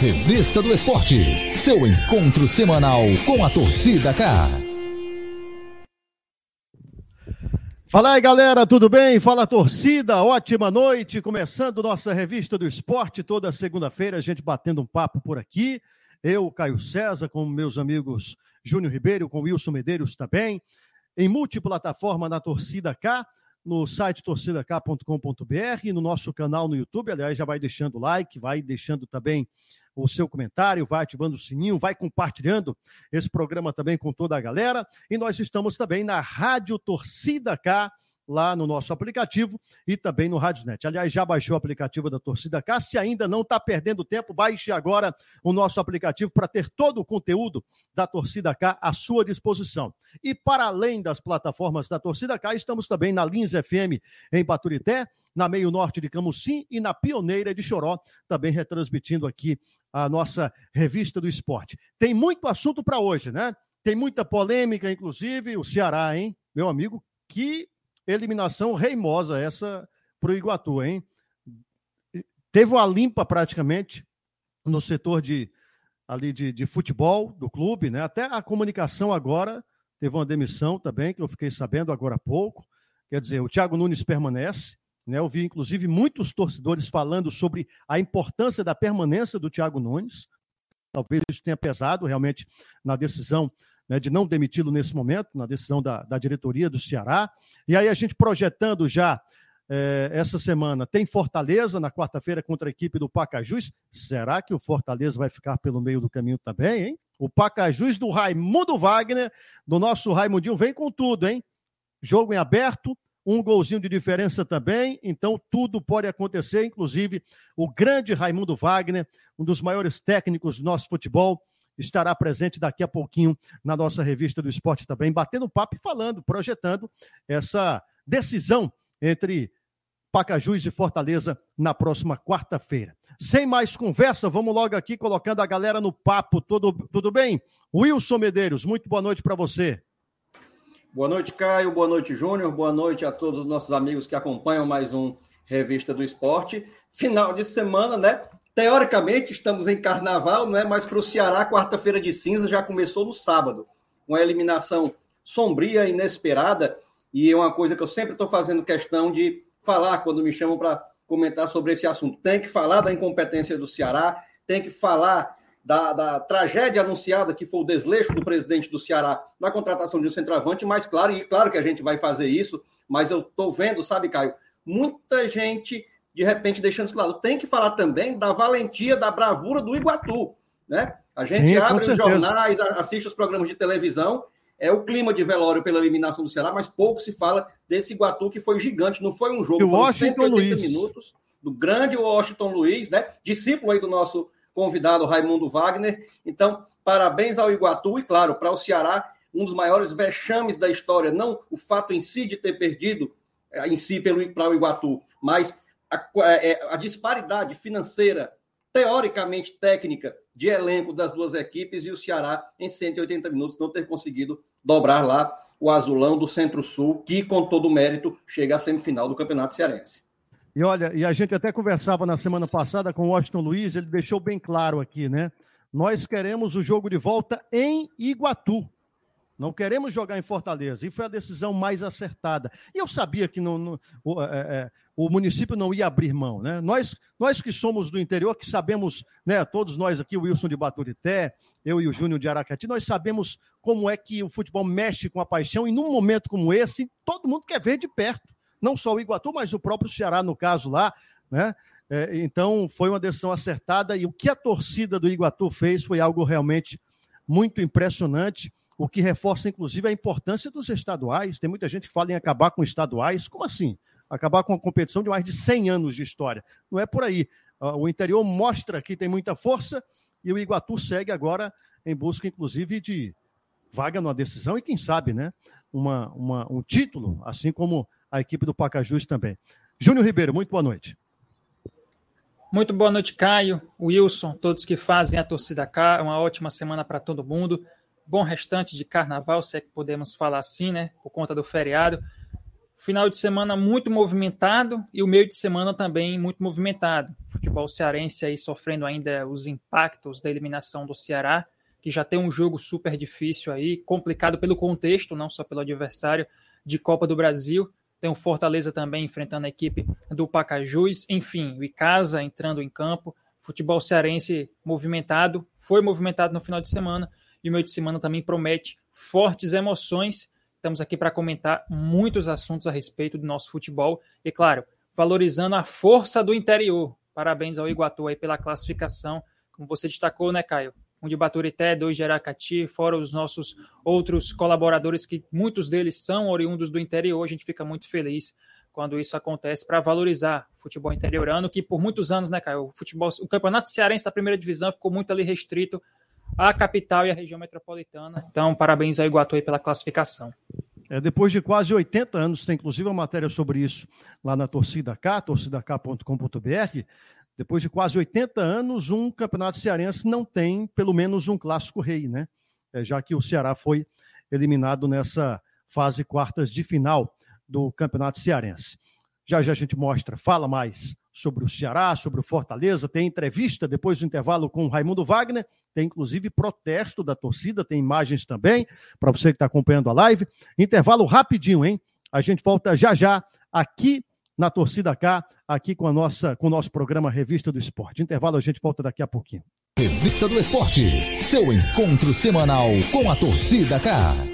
Revista do Esporte, seu encontro semanal com a torcida K. Fala aí, galera, tudo bem? Fala torcida, ótima noite. Começando nossa Revista do Esporte, toda segunda-feira, a gente batendo um papo por aqui. Eu, Caio César, com meus amigos Júnior Ribeiro, com Wilson Medeiros também. Em multiplataforma na Torcida K no site torcidak.com.br, no nosso canal no YouTube. Aliás, já vai deixando like, vai deixando também o seu comentário, vai ativando o sininho, vai compartilhando esse programa também com toda a galera. E nós estamos também na Rádio Torcida K lá no nosso aplicativo e também no Radiosnet. Aliás, já baixou o aplicativo da Torcida K. Se ainda não está perdendo tempo, baixe agora o nosso aplicativo para ter todo o conteúdo da Torcida K à sua disposição. E para além das plataformas da Torcida K, estamos também na Lins FM em Baturité, na Meio Norte de Camusim e na Pioneira de Choró, também retransmitindo aqui a nossa revista do esporte. Tem muito assunto para hoje, né? Tem muita polêmica, inclusive o Ceará, hein? Meu amigo, que eliminação reimosa essa para o Iguatu, hein? Teve uma limpa praticamente no setor de ali de, de futebol do clube, né? Até a comunicação agora teve uma demissão também, que eu fiquei sabendo agora há pouco. Quer dizer, o Thiago Nunes permanece, né? Eu vi, inclusive, muitos torcedores falando sobre a importância da permanência do Thiago Nunes. Talvez isso tenha pesado realmente na decisão né, de não demiti-lo nesse momento, na decisão da, da diretoria do Ceará. E aí a gente projetando já é, essa semana, tem Fortaleza na quarta-feira contra a equipe do Pacajus. Será que o Fortaleza vai ficar pelo meio do caminho também, hein? O Pacajus do Raimundo Wagner, do nosso Raimundinho, vem com tudo, hein? Jogo em aberto, um golzinho de diferença também, então tudo pode acontecer, inclusive o grande Raimundo Wagner, um dos maiores técnicos do nosso futebol, estará presente daqui a pouquinho na nossa revista do esporte também, batendo papo e falando, projetando essa decisão entre Pacajus e Fortaleza na próxima quarta-feira. Sem mais conversa, vamos logo aqui colocando a galera no papo. Tudo, tudo bem? Wilson Medeiros, muito boa noite para você. Boa noite, Caio. Boa noite, Júnior. Boa noite a todos os nossos amigos que acompanham mais um Revista do Esporte. Final de semana, né? Teoricamente, estamos em carnaval, não é? Mas para o Ceará, quarta-feira de cinza já começou no sábado. Uma eliminação sombria, inesperada, e é uma coisa que eu sempre estou fazendo questão de falar quando me chamam para comentar sobre esse assunto. Tem que falar da incompetência do Ceará, tem que falar da, da, tragédia anunciada, que foi o desleixo do presidente do Ceará na contratação de um centroavante, mas claro, e claro que a gente vai fazer isso, mas eu estou vendo, sabe, Caio, muita gente de repente deixando isso lado. Tem que falar também da valentia, da bravura do Iguatu, né? A gente Sim, abre os jornais, assiste os programas de televisão, é o clima de velório pela eliminação do Ceará, mas pouco se fala desse Iguatu que foi gigante, não foi um jogo, foi Washington 180 Luiz. minutos do grande Washington Luiz, né? Discípulo aí do nosso convidado Raimundo Wagner. Então, parabéns ao Iguatu e claro, para o Ceará, um dos maiores vexames da história, não o fato em si de ter perdido eh, em si para o Iguatu, mas a, é, a disparidade financeira, teoricamente técnica, de elenco das duas equipes e o Ceará, em 180 minutos, não ter conseguido dobrar lá o azulão do Centro-Sul, que, com todo o mérito, chega à semifinal do Campeonato Cearense. E olha, e a gente até conversava na semana passada com o Washington Luiz, ele deixou bem claro aqui, né? Nós queremos o jogo de volta em Iguatu. Não queremos jogar em Fortaleza. E foi a decisão mais acertada. E eu sabia que não, não o, é, é, o, município não ia abrir mão. Né? Nós, nós que somos do interior, que sabemos, né, todos nós aqui, o Wilson de Baturité, eu e o Júnior de Aracati, nós sabemos como é que o futebol mexe com a paixão. E num momento como esse, todo mundo quer ver de perto. Não só o Iguatu, mas o próprio Ceará, no caso lá. Né? É, então, foi uma decisão acertada. E o que a torcida do Iguatu fez foi algo realmente muito impressionante o que reforça, inclusive, a importância dos estaduais. Tem muita gente que fala em acabar com estaduais. Como assim? Acabar com uma competição de mais de 100 anos de história. Não é por aí. Ah, o interior mostra que tem muita força e o Iguatu segue agora em busca, inclusive, de vaga numa decisão e, quem sabe, né, uma, uma, um título, assim como a equipe do Pacajus também. Júnior Ribeiro, muito boa noite. Muito boa noite, Caio, Wilson, todos que fazem a torcida cá. Uma ótima semana para todo mundo bom restante de carnaval, se é que podemos falar assim, né? Por conta do feriado. Final de semana muito movimentado e o meio de semana também muito movimentado. Futebol cearense aí sofrendo ainda os impactos da eliminação do Ceará, que já tem um jogo super difícil aí, complicado pelo contexto, não só pelo adversário de Copa do Brasil. Tem o Fortaleza também enfrentando a equipe do Pacajus. Enfim, o Icasa entrando em campo. Futebol cearense movimentado, foi movimentado no final de semana e o meio de semana também promete fortes emoções Estamos aqui para comentar muitos assuntos a respeito do nosso futebol e, claro, valorizando a força do interior. Parabéns ao Iguatu aí pela classificação, como você destacou, né, Caio? Um de Baturité, dois de Aracati, fora os nossos outros colaboradores, que muitos deles são oriundos do interior. A gente fica muito feliz quando isso acontece para valorizar o futebol interiorano, que por muitos anos, né, Caio? O, futebol, o campeonato cearense da primeira divisão ficou muito ali restrito a capital e a região metropolitana. Então, parabéns ao Iguatu pela classificação. É, depois de quase 80 anos, tem inclusive uma matéria sobre isso lá na Torcida K, torcidak.com.br. Depois de quase 80 anos, um campeonato cearense não tem pelo menos um clássico rei, né? É, já que o Ceará foi eliminado nessa fase quartas de final do campeonato cearense. Já já a gente mostra, fala mais sobre o Ceará, sobre o Fortaleza, tem entrevista depois do intervalo com o Raimundo Wagner, tem inclusive protesto da torcida, tem imagens também, para você que está acompanhando a live. Intervalo rapidinho, hein? A gente volta já já aqui na Torcida K, aqui com, a nossa, com o nosso programa Revista do Esporte. Intervalo, a gente volta daqui a pouquinho. Revista do Esporte, seu encontro semanal com a Torcida K.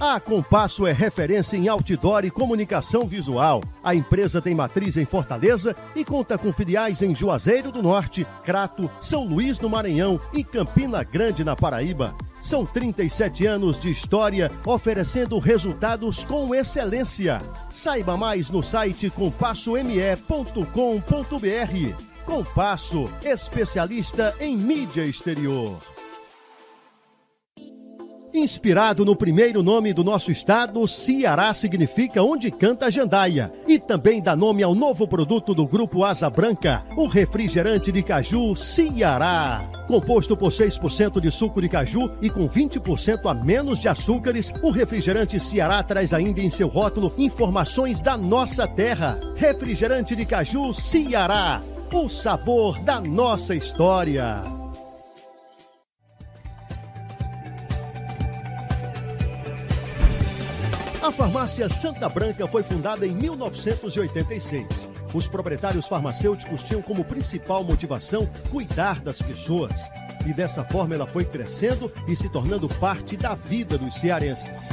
A Compasso é referência em outdoor e comunicação visual. A empresa tem matriz em Fortaleza e conta com filiais em Juazeiro do Norte, Crato, São Luís no Maranhão e Campina Grande na Paraíba. São 37 anos de história oferecendo resultados com excelência. Saiba mais no site compassome.com.br. Compasso, especialista em mídia exterior. Inspirado no primeiro nome do nosso estado, Ceará significa onde canta a jandaia. E também dá nome ao novo produto do Grupo Asa Branca, o refrigerante de caju Ceará. Composto por 6% de suco de caju e com 20% a menos de açúcares, o refrigerante Ceará traz ainda em seu rótulo informações da nossa terra. Refrigerante de caju Ceará, o sabor da nossa história. A farmácia Santa Branca foi fundada em 1986. Os proprietários farmacêuticos tinham como principal motivação cuidar das pessoas. E dessa forma ela foi crescendo e se tornando parte da vida dos cearenses.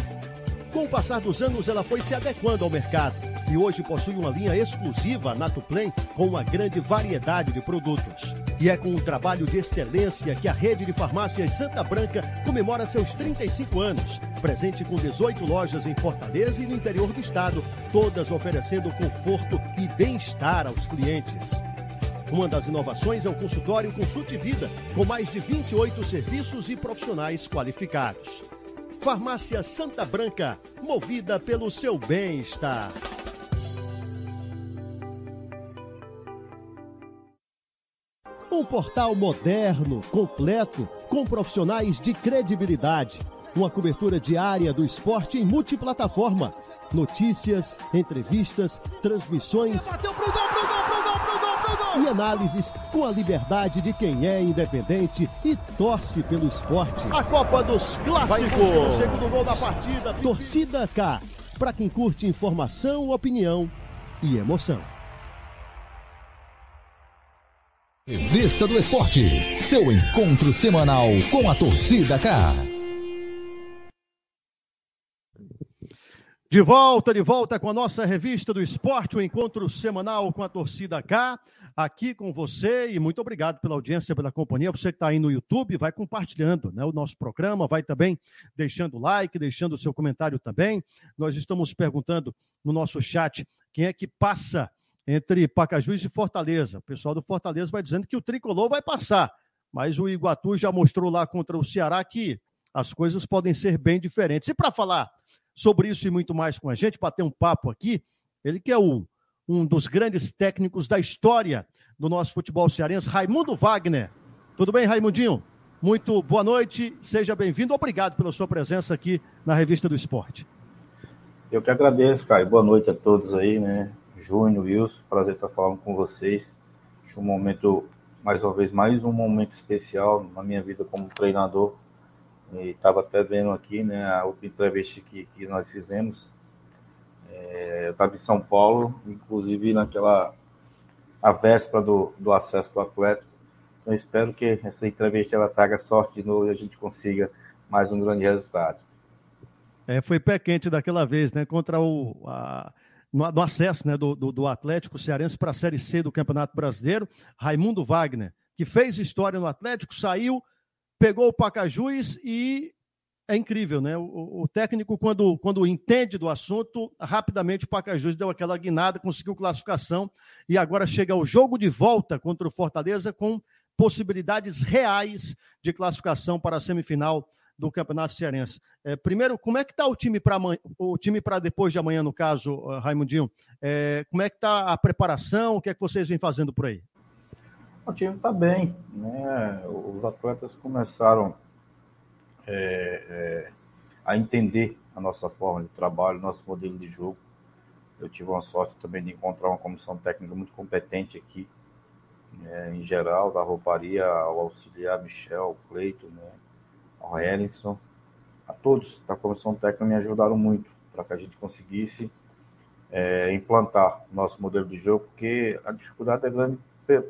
Com o passar dos anos, ela foi se adequando ao mercado e hoje possui uma linha exclusiva Natuplen com uma grande variedade de produtos. E é com um trabalho de excelência que a rede de farmácias Santa Branca comemora seus 35 anos, presente com 18 lojas em Fortaleza e no interior do estado, todas oferecendo conforto e bem-estar aos clientes. Uma das inovações é o consultório Consulte Vida, com mais de 28 serviços e profissionais qualificados. Farmácia Santa Branca, movida pelo seu bem-estar. Um portal moderno, completo, com profissionais de credibilidade. Uma cobertura diária do esporte em multiplataforma. Notícias, entrevistas, transmissões. Bateu pro gol, pro gol, pro gol, pro gol, pro gol. E análises com a liberdade de quem é independente e torce pelo esporte. A Copa dos Clássicos. O segundo gol da partida. Torcida K. Para quem curte informação, opinião e emoção. Revista do Esporte, seu encontro semanal com a torcida K. De volta, de volta com a nossa revista do esporte, o encontro semanal com a torcida K, aqui com você e muito obrigado pela audiência, pela companhia. Você que está aí no YouTube, vai compartilhando né, o nosso programa, vai também deixando like, deixando o seu comentário também. Nós estamos perguntando no nosso chat quem é que passa entre Pacajus e Fortaleza. O pessoal do Fortaleza vai dizendo que o tricolor vai passar, mas o Iguatu já mostrou lá contra o Ceará que as coisas podem ser bem diferentes. E para falar sobre isso e muito mais com a gente, para ter um papo aqui, ele que é um, um dos grandes técnicos da história do nosso futebol cearense, Raimundo Wagner. Tudo bem, Raimundinho? Muito boa noite, seja bem-vindo. Obrigado pela sua presença aqui na Revista do Esporte. Eu que agradeço, Caio. Boa noite a todos aí, né? Júnior, Wilson, prazer estar falando com vocês. Acho um momento, mais uma vez, mais um momento especial na minha vida como treinador. E estava até vendo aqui, né, a última entrevista que, que nós fizemos. É, eu estava em São Paulo, inclusive naquela a véspera do, do acesso do Atlético. Então, espero que essa entrevista ela traga sorte de novo e a gente consiga mais um grande resultado. É, foi pé quente daquela vez, né? Contra o. A, no, no, acesso né, do, do, do Atlético Cearense para a Série C do Campeonato Brasileiro, Raimundo Wagner, que fez história no Atlético, saiu, pegou o Pacajus e é incrível, né? O, o, técnico, quando, quando entende do assunto, rapidamente o Pacajus deu aquela guinada, conseguiu classificação e agora chega ao jogo de volta contra o Fortaleza com possibilidades reais de classificação para a semifinal do Campeonato Cearense. É, primeiro, como é que está o time para o time para depois de amanhã, no caso, Raimundinho? É, como é que está a preparação? O que é que vocês vêm fazendo por aí? O time está bem, né? Os atletas começaram é, é, a entender a nossa forma de trabalho, nosso modelo de jogo. Eu tive uma sorte também de encontrar uma comissão técnica muito competente aqui, né, em geral, da rouparia ao auxiliar Michel, Cleito, né, ao Ellison, a todos da comissão técnica me ajudaram muito para que a gente conseguisse é, implantar nosso modelo de jogo, porque a dificuldade é grande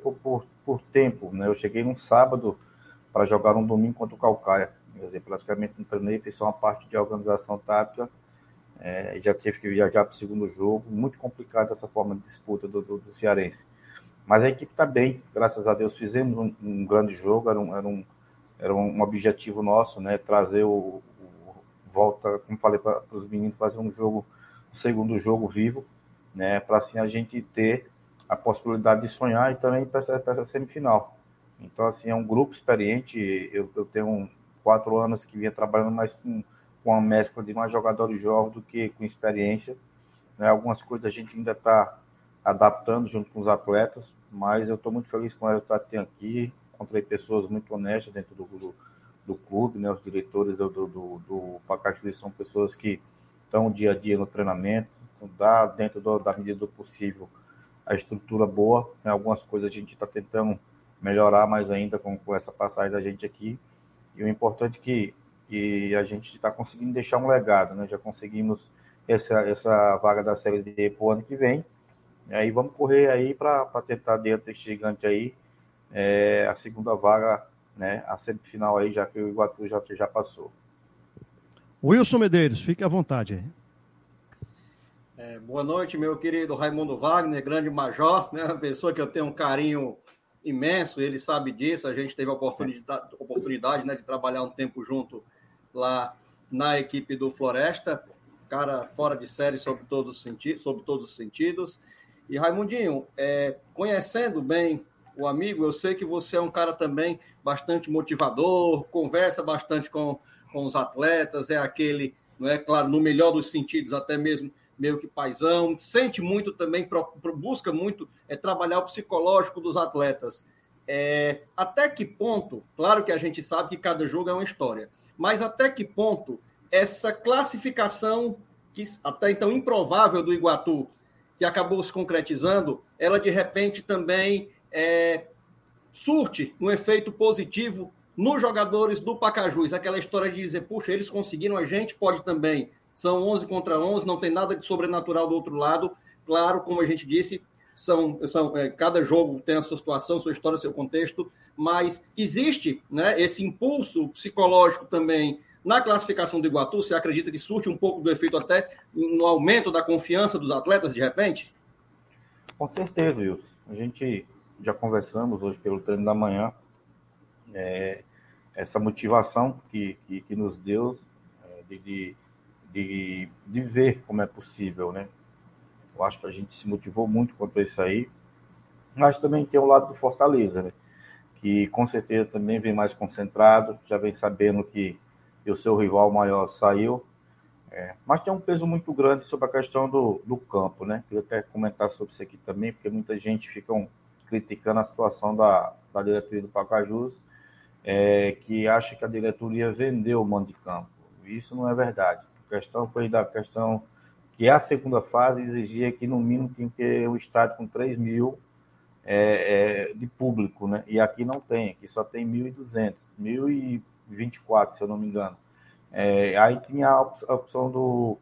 por, por, por tempo. Né? Eu cheguei num sábado para jogar um domingo contra o Calcaia. Dizer, praticamente não treinei, fiz só uma parte de organização tática. É, já tive que viajar para o segundo jogo. Muito complicado essa forma de disputa do, do, do Cearense. Mas a equipe está bem, graças a Deus. Fizemos um, um grande jogo, era um, era um, era um objetivo nosso, né? Trazer o, o volta, como falei para os meninos, fazer um jogo, um segundo jogo vivo, né? Para assim a gente ter a possibilidade de sonhar e também para essa, essa, semifinal. Então, assim, é um grupo experiente. Eu, eu tenho quatro anos que vinha trabalhando mais com, com uma mescla de mais jogadores jovens do que com experiência. Né? Algumas coisas a gente ainda está adaptando junto com os atletas, mas eu estou muito feliz com o resultado que tem aqui. Encontrei pessoas muito honestas dentro do, do, do clube, né? os diretores do, do, do, do são pessoas que estão dia a dia no treinamento, então dá dentro do, da medida do possível a estrutura boa. Né? Algumas coisas a gente está tentando melhorar mais ainda com, com essa passagem da gente aqui. E o importante é que, que a gente está conseguindo deixar um legado, né? Já conseguimos essa, essa vaga da Série D para o ano que vem. E aí vamos correr aí para tentar dentro desse gigante aí é, a segunda vaga, né? A semifinal aí, já que o Iguatu já, já passou. Wilson Medeiros, fique à vontade aí. É, boa noite, meu querido Raimundo Wagner, grande major, né? Uma pessoa que eu tenho um carinho imenso, ele sabe disso. A gente teve a oportunidade, oportunidade né, de trabalhar um tempo junto lá na equipe do Floresta, cara fora de série sobre todos os sentidos, sobre todos os sentidos. E Raimundinho, é, conhecendo bem o amigo, eu sei que você é um cara também bastante motivador, conversa bastante com, com os atletas, é aquele, não é claro, no melhor dos sentidos, até mesmo meio que paisão, sente muito também, busca muito é, trabalhar o psicológico dos atletas. É, até que ponto, claro que a gente sabe que cada jogo é uma história, mas até que ponto essa classificação, que até então improvável do Iguatu, que acabou se concretizando, ela de repente também é, surte um efeito positivo nos jogadores do Pacajus. Aquela história de dizer, puxa, eles conseguiram, a gente pode também. São 11 contra 11, não tem nada de sobrenatural do outro lado. Claro, como a gente disse, são, são é, cada jogo tem a sua situação, sua história, seu contexto, mas existe né, esse impulso psicológico também na classificação do Iguatu. Você acredita que surte um pouco do efeito até no aumento da confiança dos atletas de repente? Com certeza, Wilson. A gente já conversamos hoje pelo treino da manhã. É, essa motivação que, que, que nos deu é, de, de de, ver como é possível, né? Eu acho que a gente se motivou muito quanto a isso aí. Mas também tem o lado do Fortaleza, né? Que com certeza também vem mais concentrado, já vem sabendo que o seu rival maior saiu. É, mas tem um peso muito grande sobre a questão do, do campo, né? Queria até comentar sobre isso aqui também, porque muita gente fica criticando a situação da, da diretoria do Pacajus, é, que acha que a diretoria vendeu o mando de campo. Isso não é verdade. A questão foi da questão que a segunda fase exigia que no mínimo tinha que ter um estádio com 3 mil é, é, de público, né? E aqui não tem, aqui só tem 1.200, 1.024, se eu não me engano. É, aí tinha a opção do,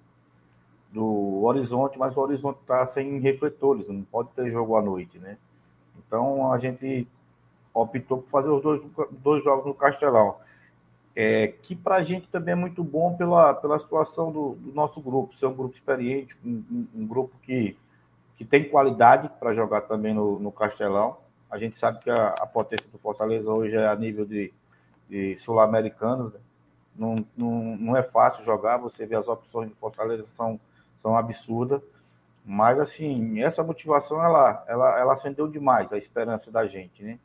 do Horizonte, mas o Horizonte está sem refletores, não pode ter jogo à noite, né? Então a gente optou por fazer os dois, dois jogos no Castelão. É, que para a gente também é muito bom pela, pela situação do, do nosso grupo, ser um grupo experiente, um, um, um grupo que, que tem qualidade para jogar também no, no Castelão. A gente sabe que a, a potência do Fortaleza hoje é a nível de, de sul-americanos. Né? Não, não, não é fácil jogar, você vê as opções do Fortaleza são, são absurdas. Mas, assim, essa motivação, ela, ela, ela acendeu demais a esperança da gente, né?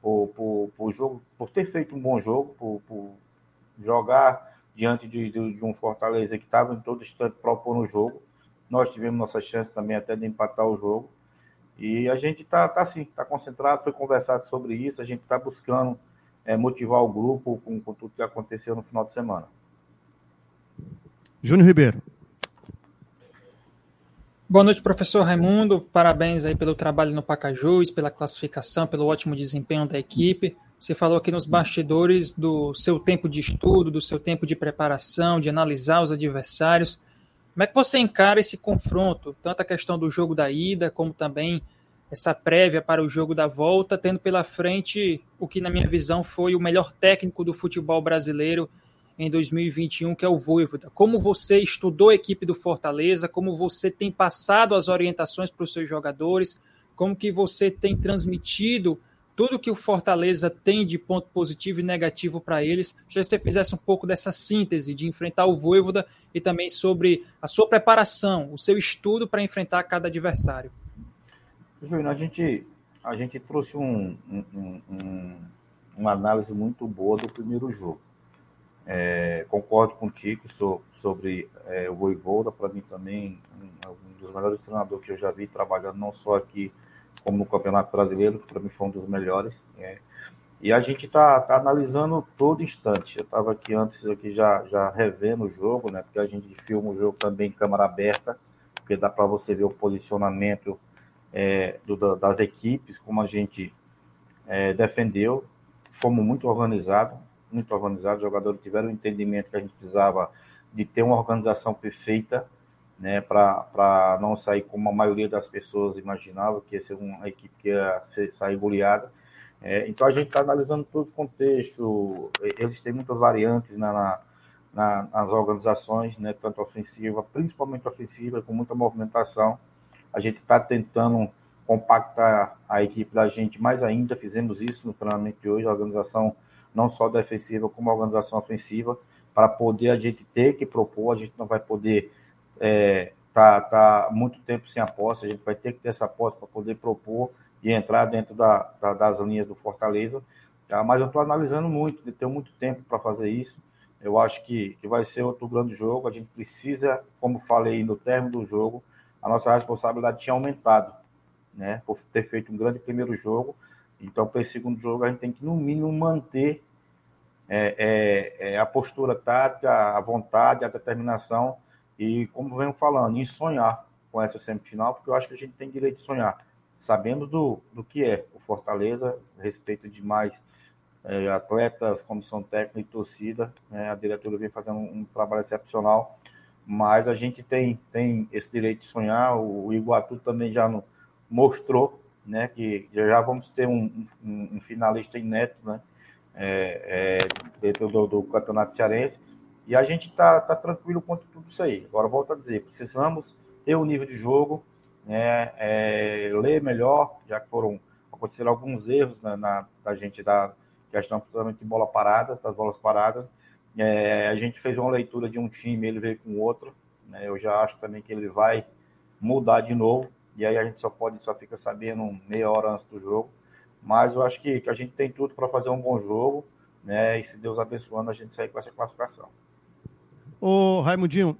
Por, por, por, jogo, por ter feito um bom jogo, por, por jogar diante de, de, de um Fortaleza que estava em todo instante propondo o jogo. Nós tivemos nossa chance também até de empatar o jogo. E a gente está tá assim, está concentrado, foi conversado sobre isso, a gente está buscando é, motivar o grupo com, com tudo que aconteceu no final de semana. Júnior Ribeiro. Boa noite, professor Raimundo. Parabéns aí pelo trabalho no Pacajus, pela classificação, pelo ótimo desempenho da equipe. Você falou aqui nos bastidores do seu tempo de estudo, do seu tempo de preparação, de analisar os adversários. Como é que você encara esse confronto, tanto a questão do jogo da ida, como também essa prévia para o jogo da volta, tendo pela frente o que, na minha visão, foi o melhor técnico do futebol brasileiro em 2021, que é o Voivoda. Como você estudou a equipe do Fortaleza, como você tem passado as orientações para os seus jogadores, como que você tem transmitido tudo que o Fortaleza tem de ponto positivo e negativo para eles. Se você fizesse um pouco dessa síntese de enfrentar o Voivoda e também sobre a sua preparação, o seu estudo para enfrentar cada adversário. Júnior, a gente, a gente trouxe um, um, um, uma análise muito boa do primeiro jogo. É, concordo contigo sobre é, o Voivoda, para mim também um, um dos melhores treinadores que eu já vi trabalhando, não só aqui como no Campeonato Brasileiro, que para mim foi um dos melhores. É. E a gente está tá analisando todo instante. Eu estava aqui antes aqui já, já revendo o jogo, né? Porque a gente filma o jogo também em câmera aberta, porque dá para você ver o posicionamento é, do, das equipes, como a gente é, defendeu. Fomos muito organizados, muito organizados. Os jogadores tiveram o entendimento que a gente precisava de ter uma organização perfeita né, para não sair como a maioria das pessoas imaginava, que ia ser uma equipe que ia ser, sair goleada. É, então a gente está analisando todo o contexto, eles têm muitas variantes na, na, nas organizações, né, tanto ofensiva, principalmente ofensiva, com muita movimentação. A gente está tentando compactar a equipe da gente mais ainda, fizemos isso no treinamento de hoje, a organização não só defensiva, como organização ofensiva, para poder a gente ter que propor, a gente não vai poder é, tá, tá muito tempo sem a posse, a gente vai ter que ter essa posse para poder propor e entrar dentro da, da, das linhas do Fortaleza. Tá? Mas eu estou analisando muito, tenho muito tempo para fazer isso. Eu acho que, que vai ser outro grande jogo. A gente precisa, como falei no término do jogo, a nossa responsabilidade tinha aumentado, né? Por ter feito um grande primeiro jogo. Então, para esse segundo jogo, a gente tem que, no mínimo, manter é, é, é, a postura tática, a vontade, a determinação e, como venho falando, em sonhar com essa semifinal, porque eu acho que a gente tem direito de sonhar. Sabemos do, do que é o Fortaleza, respeito demais é, atletas, comissão técnica e torcida. Né? A diretoria vem fazendo um, um, trabalho excepcional, mas a gente tem, tem esse direito de sonhar. O, o Iguatu também já no, mostrou né, que já vamos ter um, um, um finalista inédito né, é, é, dentro do, do Campeonato Cearense e a gente está tá tranquilo quanto tudo isso aí. Agora, volto a dizer, precisamos ter o um nível de jogo, né, é, ler melhor, já que foram aconteceram alguns erros na, na da gente da questão principalmente de bola parada, das bolas paradas. É, a gente fez uma leitura de um time, ele veio com outro. Né, eu já acho também que ele vai mudar de novo. E aí a gente só pode, só fica sabendo meia hora antes do jogo. Mas eu acho que, que a gente tem tudo para fazer um bom jogo, né? E se Deus abençoando, a gente sair com essa classificação. Ô, Raimundinho,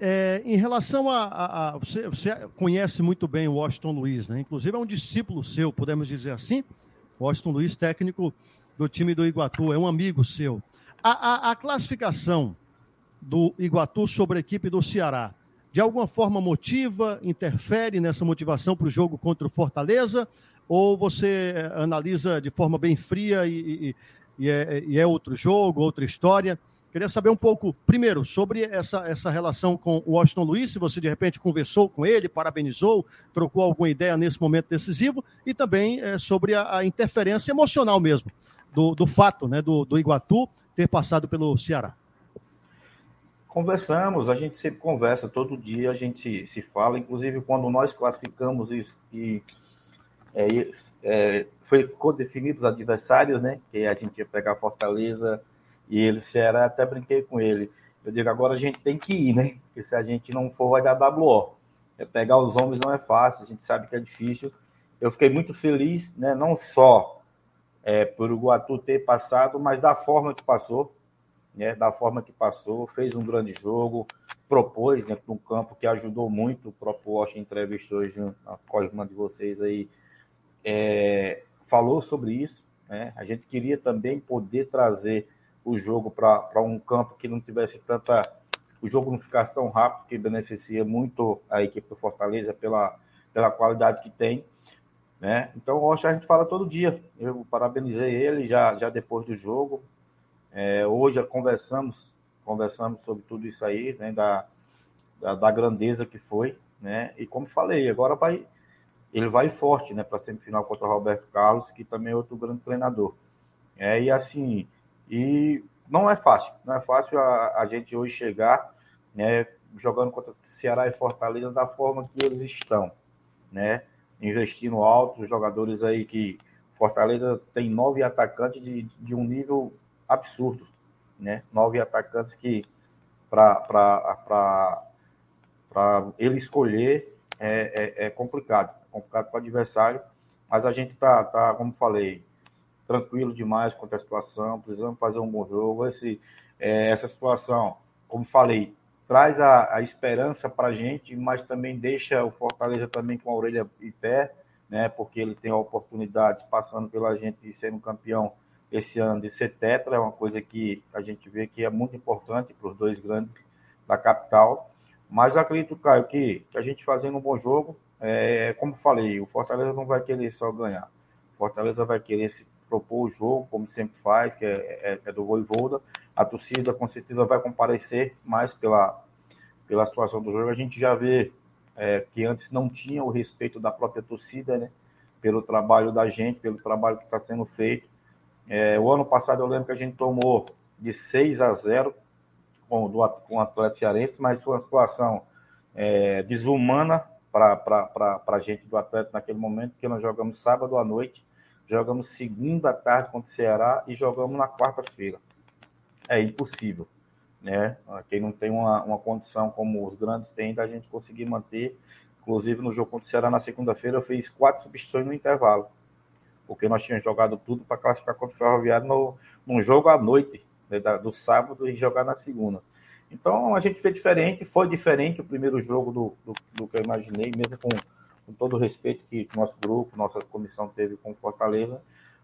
é, em relação a. a, a você, você, conhece muito bem o Washington Luiz, né? Inclusive é um discípulo seu, podemos dizer assim. Washington Luiz, técnico do time do Iguatu, é um amigo seu. A, a, a classificação do Iguatu sobre a equipe do Ceará de alguma forma motiva, interfere nessa motivação para o jogo contra o Fortaleza? Ou você eh, analisa de forma bem fria e, e, e, é, e é outro jogo, outra história? Queria saber um pouco, primeiro, sobre essa, essa relação com o Washington Luiz, se você de repente conversou com ele, parabenizou, trocou alguma ideia nesse momento decisivo, e também é, sobre a, a, interferência emocional mesmo, do, do fato né, do, do Iguatu ter passado pelo Ceará. Conversamos, a gente sempre conversa, todo dia a gente se fala, inclusive quando nós classificamos e, e é, é, foi definidos os adversários, né? Que a gente ia pegar Fortaleza e ele Ceará, até brinquei com ele. Eu digo, agora a gente tem que ir, né? Porque se a gente não for, vai dar WO. É, pegar os homens não é fácil, a gente sabe que é difícil. Eu fiquei muito feliz, né? Não só é, por o Guatu ter passado, mas da forma que passou né, da forma que passou, fez um grande jogo, propôs né, para um campo que ajudou muito. O próprio Washington entrevistou hoje a Cosma de vocês aí, é, falou sobre isso. Né? A gente queria também poder trazer o jogo para um campo que não tivesse tanta. O jogo não ficasse tão rápido, que beneficia muito a equipe do Fortaleza pela, pela qualidade que tem. Né? Então, o a gente fala todo dia. Eu parabenizei ele já, já depois do jogo. É, hoje conversamos, conversamos sobre tudo isso aí, né, da, da, da, grandeza que foi, né? E como falei, agora vai ele vai forte, né, para semifinal contra o Roberto Carlos, que também é outro grande treinador. É, e assim, e não é fácil, não é fácil a, a gente hoje chegar, né, jogando contra Ceará e Fortaleza da forma que eles estão, né? Investindo alto, os jogadores aí que Fortaleza tem nove atacantes de, de um nível absurdo, né? Nove atacantes que para ele escolher é, é, é, complicado, é complicado para o adversário, mas a gente tá, tá, como falei, tranquilo demais quanto à situação, precisamos fazer um bom jogo. Esse, é, essa situação, como falei, traz a, a esperança para a gente, mas também deixa o Fortaleza também com a orelha em pé, né? Porque ele tem oportunidades passando pela gente e sendo campeão esse ano de ser tetra, é uma coisa que a gente vê que é muito importante para os dois grandes da capital. Mas acredito, Caio, que, que a gente fazendo um bom jogo, é, como falei, o Fortaleza não vai querer só ganhar. O Fortaleza vai querer se propor o jogo, como sempre faz, que é, é, é do Voivoda. A torcida, com certeza, vai comparecer mais pela, pela situação do jogo. A gente já vê é, que antes não tinha o respeito da própria torcida, né? Pelo trabalho da gente, pelo trabalho que está sendo feito. É, o ano passado eu lembro que a gente tomou de 6 a 0 com, do, com o Atlético Cearense, mas foi uma situação é, desumana para a gente do Atlético naquele momento, porque nós jogamos sábado à noite, jogamos segunda tarde contra o Ceará e jogamos na quarta-feira. É impossível. Né? Quem não tem uma, uma condição como os grandes têm, da gente conseguir manter. Inclusive, no jogo contra o Ceará na segunda-feira, eu fiz quatro substituições no intervalo porque nós tínhamos jogado tudo para classificar contra o Ferroviário no, num jogo à noite, né, do sábado, e jogar na segunda. Então a gente fez diferente, foi diferente o primeiro jogo do, do, do que eu imaginei, mesmo com, com, todo o respeito que nosso grupo, nossa comissão teve com Fortaleza,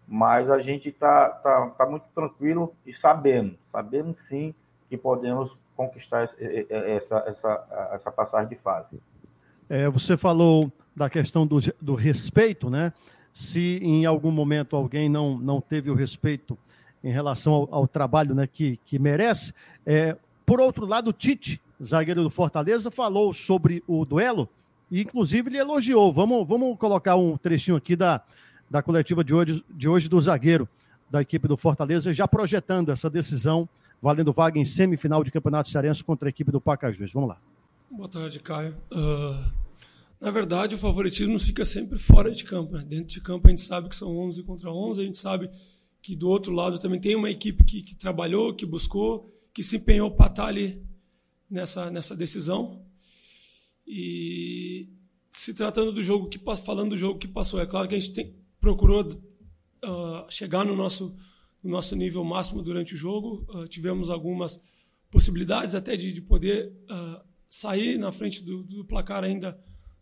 mas a gente está tá, tá muito tranquilo e sabendo, sabendo sim que podemos conquistar essa, essa, essa passagem de fase. É, você falou da questão do, do respeito, né? Se em algum momento alguém não, não teve o respeito em relação ao, ao trabalho né, que, que merece. É, por outro lado, o Tite, zagueiro do Fortaleza, falou sobre o duelo e, inclusive, ele elogiou. Vamos, vamos colocar um trechinho aqui da, da coletiva de hoje, de hoje do zagueiro da equipe do Fortaleza, já projetando essa decisão, valendo vaga em semifinal de Campeonato Cearense contra a equipe do Pacajus. Vamos lá. Boa tarde, Caio. Uh na verdade, o favoritismo fica sempre fora de campo. Né? Dentro de campo, a gente sabe que são 11 contra 11, a gente sabe que do outro lado também tem uma equipe que, que trabalhou, que buscou, que se empenhou para estar ali nessa, nessa decisão. E se tratando do jogo que falando do jogo que passou, é claro que a gente tem, procurou uh, chegar no nosso, no nosso nível máximo durante o jogo. Uh, tivemos algumas possibilidades até de, de poder uh, sair na frente do, do placar ainda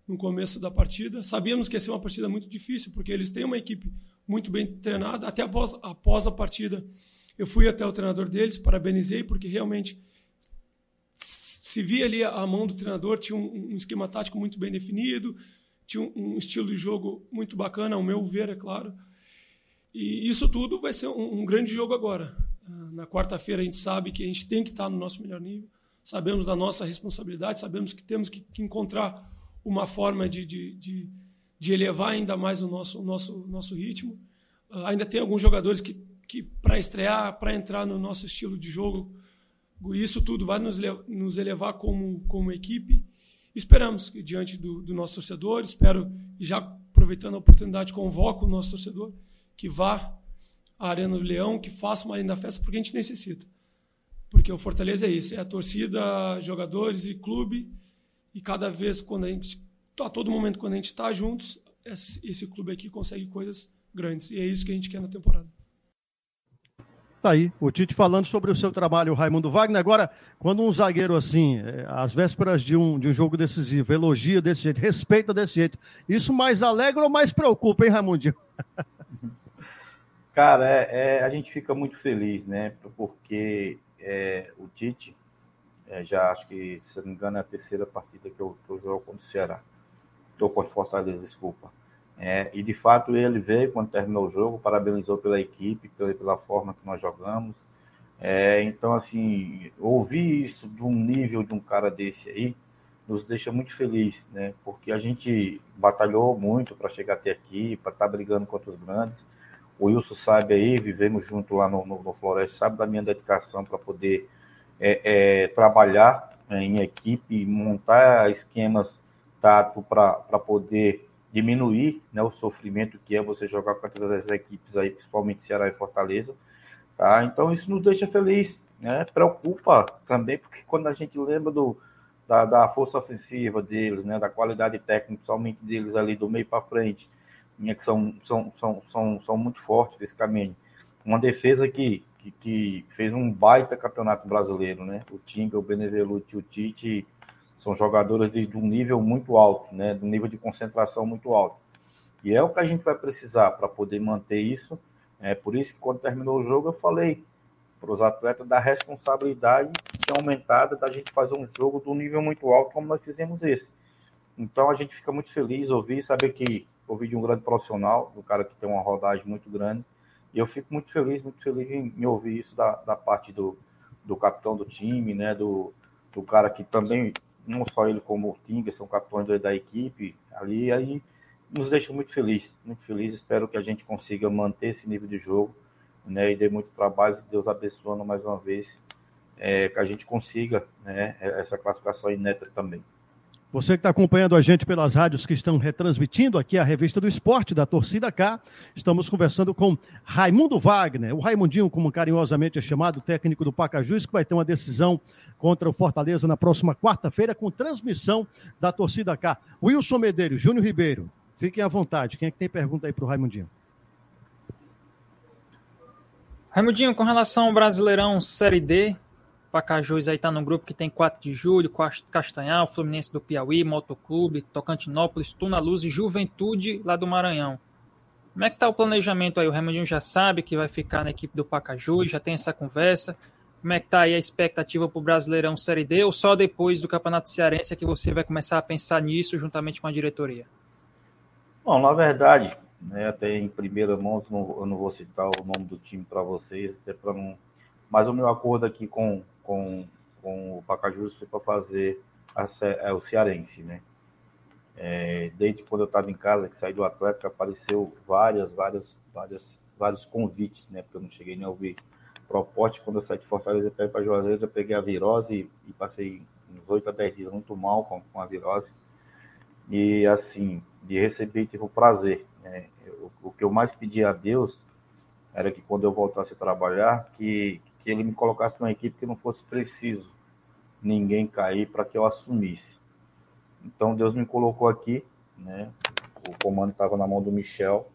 no começo da partida. Sabíamos que ia ser uma partida muito difícil, porque eles têm uma equipe muito bem treinada. Até após, após a partida, eu fui até o treinador deles, parabenizei, porque realmente se via ali a mão do treinador, tinha um, um esquema tático muito bem definido, tinha um, um, estilo de jogo muito bacana, ao meu ver, é claro. E isso tudo vai ser um, um grande jogo agora. Ah, na quarta-feira a gente sabe que a gente tem que estar no nosso melhor nível, sabemos da nossa responsabilidade, sabemos que temos que, que encontrar uma forma de, de, de, de, elevar ainda mais o nosso, o nosso, nosso ritmo. Uh, ainda tem alguns jogadores que, que para estrear, para entrar no nosso estilo de jogo, isso tudo vai nos, nos elevar como, como equipe. Esperamos que, diante do, do nosso torcedor, espero, já aproveitando a oportunidade, convoco o nosso torcedor que vá à Arena do Leão, que faça uma linda festa, porque a gente necessita. Porque o Fortaleza é isso, é a torcida, jogadores e clube, e cada vez, quando a gente, a todo momento, quando a gente está juntos, esse, esse clube aqui consegue coisas grandes, e é isso que a gente quer na temporada. Tá aí, o Tite falando sobre o seu trabalho, o Raimundo Wagner. Agora, quando um zagueiro assim, é, às vésperas de um, de um jogo decisivo, elogia desse jeito, respeita desse jeito, isso mais alegra ou mais preocupa, hein, Raimundinho? Cara, é, é, a gente fica muito feliz, né? Porque é, o Tite, é, já acho que, se não me engano, é a terceira partida que eu, que eu jogo contra o Ceará. Estou contra o Fortaleza, desculpa. É, e de fato ele veio quando terminou o jogo, parabenizou pela equipe, pela, pela forma que nós jogamos. É, então, assim, ouvir isso de um nível de um cara desse aí nos deixa muito feliz, né? Porque a gente batalhou muito para chegar até aqui, para estar tá brigando contra os grandes. O Wilson sabe aí, vivemos junto lá no, no, no Floresta, sabe da minha dedicação para poder é, é, trabalhar é, em equipe, montar esquemas táticos para poder diminuir né, o sofrimento que é você jogar contra as equipes aí, principalmente Ceará e Fortaleza. Tá? Então isso nos deixa feliz, né? Preocupa também, porque quando a gente lembra do, da, da força ofensiva deles, né, da qualidade técnica, principalmente deles ali do meio para frente, né, que são, são, são, são, são muito fortes fisicamente. Uma defesa que, que, que, fez um baita campeonato brasileiro, né? O Tinga, o Beneveluti, o Tite são jogadores de, de um nível muito alto, né? De um nível de concentração muito alto. E é o que a gente vai precisar para poder manter isso. É por isso que quando terminou o jogo eu falei para os atletas da responsabilidade que é aumentada da gente fazer um jogo do nível muito alto como nós fizemos esse. Então a gente fica muito feliz ouvir, saber que ouvir de um grande profissional, do cara que tem uma rodagem muito grande. E eu fico muito feliz, muito feliz em, ouvir isso da, da parte do, do capitão do time, né? Do, do cara que também não só ele como o Tinga são capitães da equipe ali, aí nos deixa muito feliz, muito feliz. Espero que a gente consiga manter esse nível de jogo, né? E dê muito trabalho, Deus abençoando mais uma vez, é, que a gente consiga, né? Essa classificação ineta também. Você que está acompanhando a gente pelas rádios que estão retransmitindo aqui a revista do esporte da Torcida K, estamos conversando com Raimundo Wagner, o Raimundinho, como carinhosamente é chamado, técnico do Pacajus, que vai ter uma decisão contra o Fortaleza na próxima quarta-feira, com transmissão da Torcida K. Wilson Medeiros, Júnior Ribeiro, fiquem à vontade. Quem é que tem pergunta aí para o Raimundinho? Raimundinho, com relação ao Brasileirão Série D, Pacajus aí tá no grupo que tem 4 de julho, Castanhal, Fluminense do Piauí, Motoclube, Tocantinópolis, Tuna Luz e Juventude lá do Maranhão. Como é que tá o planejamento aí? O Raimundinho já sabe que vai ficar na equipe do Pacajus, já tem essa conversa. Como é que tá aí a expectativa para o Brasileirão Série D ou só depois do Campeonato Cearense é que você vai começar a pensar nisso juntamente com a diretoria? Bom, na verdade, né, até em primeira mão, eu não vou citar o nome do time para vocês, até para não. Mas o meu acordo aqui com, com, com o Pacajus foi para fazer a, é, o Cearense, né? É, desde quando eu estava em casa, que saí do Atlético, apareceu várias, várias, várias, vários convites, né? Porque eu não cheguei nem a ouvir proposta. Quando eu saí de Fortaleza para ir para Juazeiro, eu peguei a virose e, passei uns 8 a 10 dias muito mal com, com a virose. E assim, de receber, tive o prazer. Né? o que eu mais pedi a Deus era que quando eu voltasse a trabalhar, que, que ele me colocasse numa equipe que não fosse preciso ninguém cair para que eu assumisse. Então Deus me colocou aqui, né? O comando estava na mão do Michel.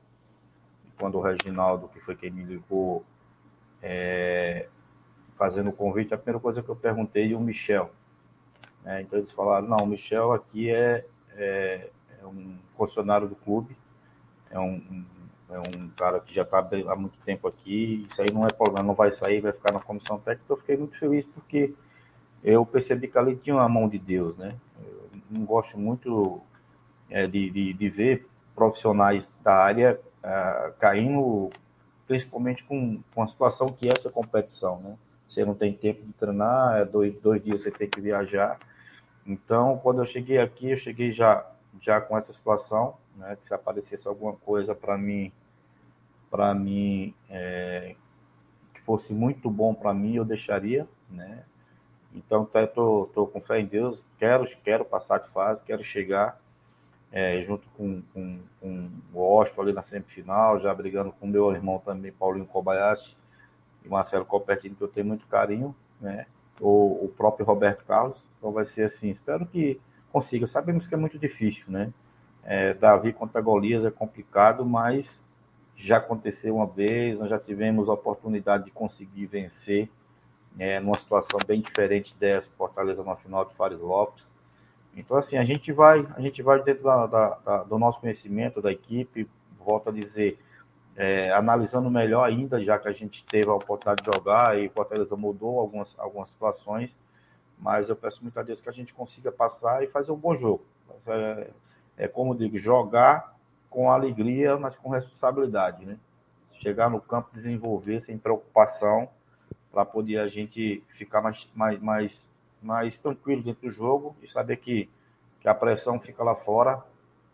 E quando o Reginaldo, que foi quem me ligou, é, fazendo o convite, a primeira coisa que eu perguntei é o Michel. Né? Então eles falaram, não, o Michel aqui é, é, é um funcionário do clube, é um, um é um cara que já está há muito tempo aqui, isso aí não é problema, não vai sair, vai ficar na comissão técnica. Eu fiquei muito feliz porque eu percebi que ali tinha uma mão de Deus, né? Eu não gosto muito é, de, de, de, ver profissionais da área uh, caindo, principalmente com, com a situação que é essa competição, né? Você não tem tempo de treinar, é dois, dois dias você tem que viajar. Então, quando eu cheguei aqui, eu cheguei já, já com essa situação, né? Que se aparecesse alguma coisa para mim, para mim, é, que fosse muito bom para mim, eu deixaria, né? Então, tá, tô, tô com fé em Deus, quero, quero passar de fase, quero chegar é, junto com, com, com o Austin ali na semifinal, já brigando com meu irmão também, Paulinho Kobayashi e Marcelo Copertino, que eu tenho muito carinho, né? O, o próprio Roberto Carlos. Então vai ser assim, espero que consiga. Sabemos que é muito difícil, né? É, Davi contra Golias é complicado, mas já aconteceu uma vez, nós já tivemos a oportunidade de conseguir vencer é, numa situação bem diferente dessa, Fortaleza na final de Fares Lopes. Então, assim, a gente vai, a gente vai dentro da, da, da, do nosso conhecimento da equipe, volto a dizer, é, analisando melhor ainda, já que a gente teve a oportunidade de jogar e Fortaleza mudou algumas, algumas situações, mas eu peço muito a Deus que a gente consiga passar e fazer um bom jogo. É, é como eu digo, jogar com alegria, mas com responsabilidade, né? Chegar no campo, desenvolver sem preocupação, para poder a gente ficar mais, mais, mais, mais tranquilo dentro do jogo e saber que, que a pressão fica lá fora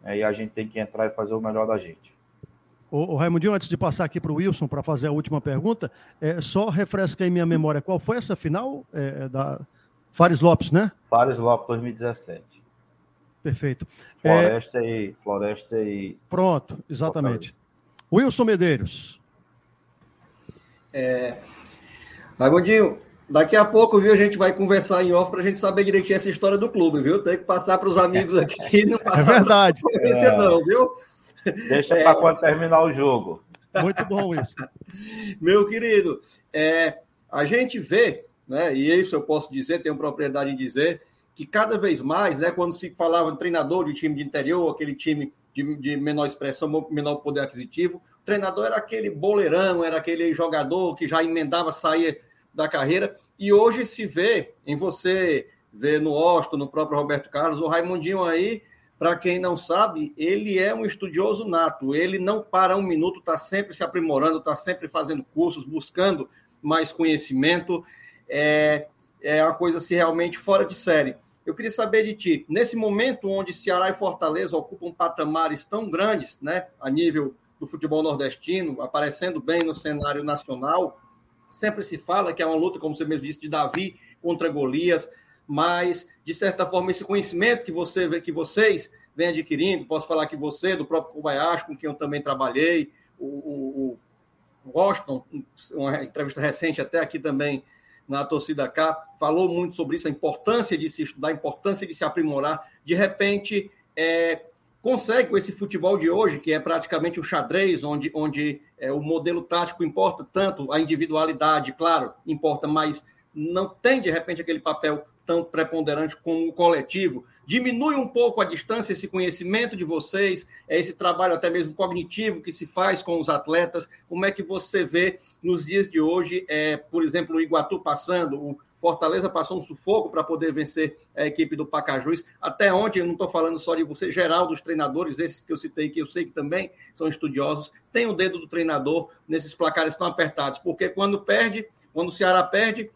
né, e a gente tem que entrar e fazer o melhor da gente. O, o Raimundinho, antes de passar aqui para o Wilson para fazer a última pergunta, é, só refresca aí minha memória. Qual foi essa final é, da Fares Lopes, né? Fares Lopes 2017. Perfeito. Floresta é... e Floresta e. Pronto, exatamente. Wilson Medeiros. É, Raimundinho, daqui a pouco, viu, a gente vai conversar em off para a gente saber direitinho essa história do clube, viu? Tem que passar para os amigos aqui e não passar é verdade. É. não, viu? Deixa é. para quando terminar o jogo. Muito bom isso. Meu querido, é, a gente vê, né, e isso eu posso dizer, tenho propriedade em dizer, que cada vez mais, né, quando se falava de treinador de time de interior, aquele time de, de menor expressão, menor poder aquisitivo, o treinador era aquele boleirão, era aquele jogador que já emendava, saía da carreira. E hoje se vê em você, vê no Austin, no próprio Roberto Carlos, o Raimundinho aí, para quem não sabe, ele é um estudioso nato. Ele não para um minuto, está sempre se aprimorando, está sempre fazendo cursos, buscando mais conhecimento. É, é uma coisa assim, realmente fora de série. Eu queria saber de ti, nesse momento onde Ceará e Fortaleza ocupam patamares tão grandes, né, a nível do futebol nordestino, aparecendo bem no cenário nacional. Sempre se fala que é uma luta, como você mesmo disse, de Davi contra Golias, mas, de certa forma, esse conhecimento que, você, que vocês vêm adquirindo, posso falar que você, do próprio Kobayashi, com quem eu também trabalhei, o, o, o Washington, uma entrevista recente até aqui também na torcida K, falou muito sobre isso, a importância de se estudar, a importância de se aprimorar. De repente, é, consegue com esse futebol de hoje, que é praticamente o xadrez, onde, onde é, o modelo tático importa tanto, a individualidade, claro, importa, mas não tem, de repente, aquele papel tão preponderante como o coletivo. Diminui um pouco a distância, esse conhecimento de vocês, é esse trabalho até mesmo cognitivo que se faz com os atletas. Como é que você vê nos dias de hoje, é, por exemplo, o Iguatu passando, o Fortaleza passou um sufoco para poder vencer a equipe do Pacajus. Até ontem, eu não estou falando só de você, geral dos treinadores, esses que eu citei, que eu sei que também são estudiosos, tem o dedo do treinador nesses placares tão apertados, porque quando perde, quando o Ceará perde,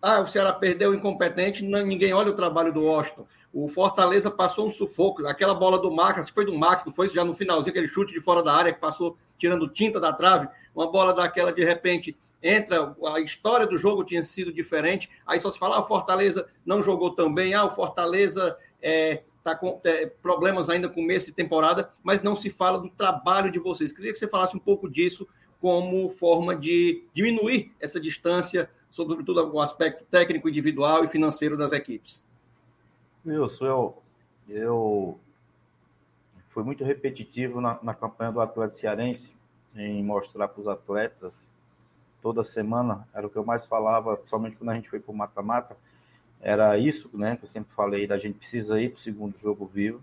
ah, o Ceará perdeu incompetente, não, ninguém olha o trabalho do Washington. O Fortaleza passou um sufoco, aquela bola do Max, foi do Max, não foi já no finalzinho, aquele chute de fora da área que passou tirando tinta da trave, uma bola daquela de repente entra, a história do jogo tinha sido diferente, aí só se fala, ah, o Fortaleza não jogou tão bem, ah, o Fortaleza é, tá com é, problemas ainda com começo de temporada, mas não se fala do trabalho de vocês. Queria que você falasse um pouco disso como forma de diminuir essa distância, sobretudo o aspecto técnico, individual e financeiro das equipes. Wilson, eu, eu fui muito repetitivo na, na campanha do Atlético Cearense em mostrar para os atletas toda semana, era o que eu mais falava, somente quando a gente foi para o mata-mata, era isso, né, que eu sempre falei, da gente precisa ir para o segundo jogo vivo.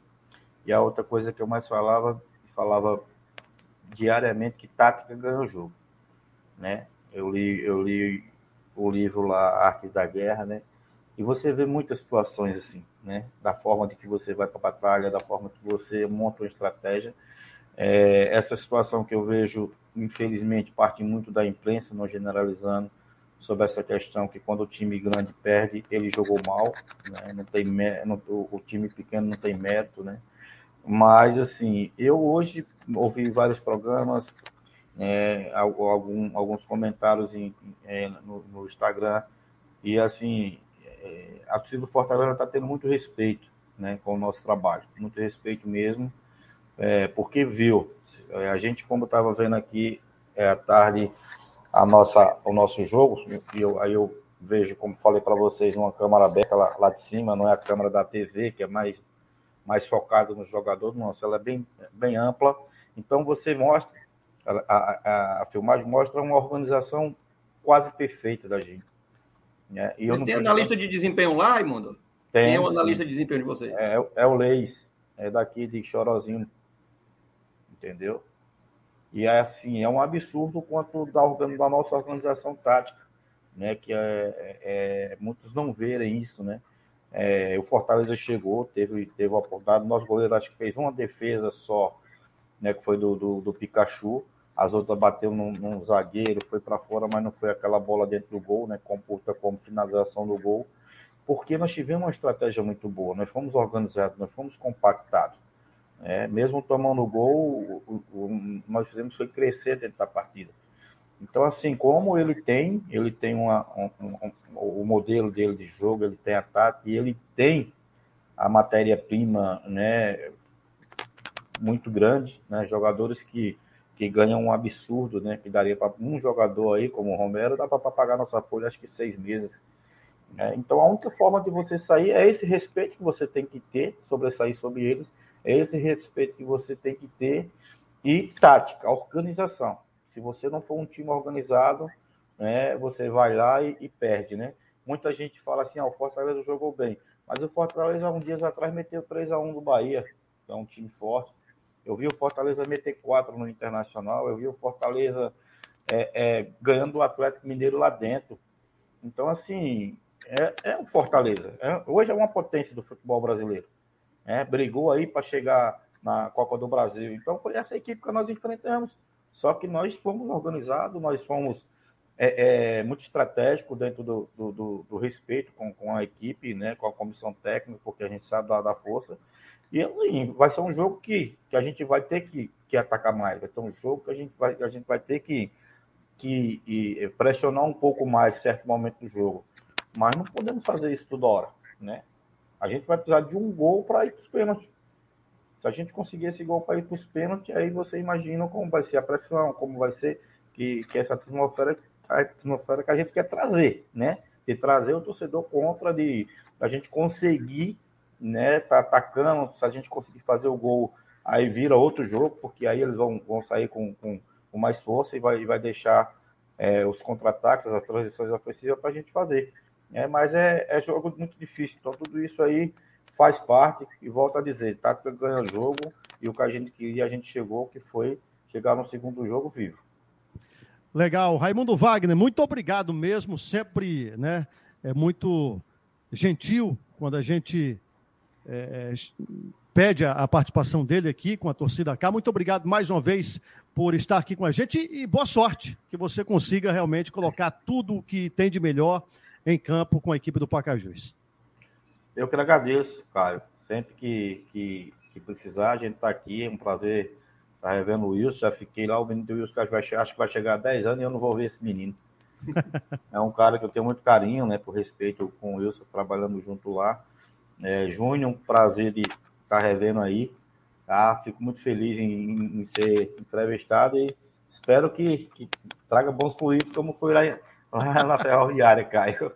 E a outra coisa que eu mais falava, falava diariamente, que tática ganha o jogo, né? Eu li, eu li o livro lá, Artes da Guerra, né? E você vê muitas situações assim, né? Da forma de que você vai para a batalha, da forma que você monta uma estratégia. É, essa situação que eu vejo, infelizmente, parte muito da imprensa, não generalizando, sobre essa questão que quando o time grande perde, ele jogou mal, né? não tem não, o time pequeno não tem mérito, né? Mas assim, eu hoje ouvi vários programas, é, algum, alguns comentários em, é, no, no, Instagram e assim é, a torcida do Fortaleza está tendo muito respeito, né, com o nosso trabalho, muito respeito mesmo, é, porque viu a gente como estava vendo aqui é, à tarde a nossa, o nosso jogo, e eu, aí eu vejo, como falei para vocês, uma câmera aberta lá, lá, de cima, não é a câmera da TV, que é mais, mais focada no jogador, nossa, ela é bem, bem ampla. Então você mostra, a, a, a filmagem mostra uma organização quase perfeita da gente. Né? E vocês têm analista de desempenho lá, Imundo? Tem, é o analista de desempenho de vocês? É, é o Leis, é daqui de Chorozinho, entendeu? E é assim, é um absurdo quanto da, da nossa organização tática, né? Que é, é, é, muitos não verem isso, né? É, o Fortaleza chegou, teve, teve a oportunidade, nosso goleiro acho que fez uma defesa só, né? Que foi do, do, do Pikachu, as outras bateu num, num zagueiro, foi para fora, mas não foi aquela bola dentro do gol, né? Computa como finalização do gol, porque nós tivemos uma estratégia muito boa, nós fomos organizados, nós fomos compactados. É, mesmo tomando gol, o, o, nós fizemos foi crescer dentro da partida. Então, assim, como ele tem, ele tem uma, um, um, um, o modelo dele de jogo, ele tem ataque, e ele tem a matéria-prima né, muito grande, né, jogadores que, que ganham um absurdo, né, que daria para um jogador aí, como o Romero, dá para pagar nossa folha acho que seis meses. Né? Então, a única forma de você sair é esse respeito que você tem que ter, sobressair sobre eles, é esse respeito que você tem que ter e tática, organização. Se você não for um time organizado, né, você vai lá e, e perde, né? Muita gente fala assim, ah, o Fortaleza jogou bem, mas o Fortaleza, um dias atrás, meteu 3 a 1 no Bahia, que é um time forte. Eu vi o Fortaleza meter 4 no Internacional, eu vi o Fortaleza é, é, ganhando o Atlético Mineiro lá dentro. Então, assim, é, é um Fortaleza. É, hoje é uma potência do futebol brasileiro né? brigou aí para chegar na Copa do Brasil. Então foi essa equipe que nós enfrentamos. Só que nós fomos organizados, nós fomos é, é, muito estratégicos dentro do, do, do, do, respeito com, com a equipe, né, com a comissão técnica, porque a gente sabe da, da força. E assim, vai ser um jogo que, que a gente vai ter que, que atacar mais. Vai ser um jogo que a gente vai, a gente vai ter que, que e, pressionar um pouco mais certo momento do jogo. Mas não podemos fazer isso toda hora, né? A gente vai precisar de um gol para ir para os pênaltis. Se a gente conseguir esse gol para ir para os pênaltis, aí você imagina como vai ser a pressão, como vai ser que, que essa atmosfera, a atmosfera que a gente quer trazer, né? De trazer o torcedor contra, de a gente conseguir, né? Tá atacando, se a gente conseguir fazer o gol, aí vira outro jogo, porque aí eles vão, vão sair com, com, com mais força e vai, vai deixar é, os contra-ataques, as transições ofensivas para a gente fazer. É, mas é, é jogo muito difícil. Então, tudo isso aí faz parte. E volto a dizer: tática ganha jogo. E o que a gente queria, a gente chegou, que foi chegar no segundo jogo vivo. Legal. Raimundo Wagner, muito obrigado mesmo. Sempre né, é muito gentil quando a gente é, pede a, a, participação dele aqui com a torcida cá. Muito obrigado mais uma vez por estar aqui com a gente e boa sorte que você consiga realmente colocar tudo o que tem de melhor em campo com a equipe do Pacajus. Eu que agradeço, Caio. Sempre que, que, que precisar, a gente está aqui. É um prazer estar tá revendo o Wilson. Já fiquei lá, o menino do Wilson vai, acho que vai chegar a 10 anos e eu não vou ver esse menino. é um cara que eu tenho muito carinho, né? Por respeito com o Wilson, trabalhando junto lá. É, Júnior, um prazer de estar revendo aí. Tá? Fico muito feliz em, em ser entrevistado e espero que, que traga bons políticos como foi lá lá na ferroviária, Caio.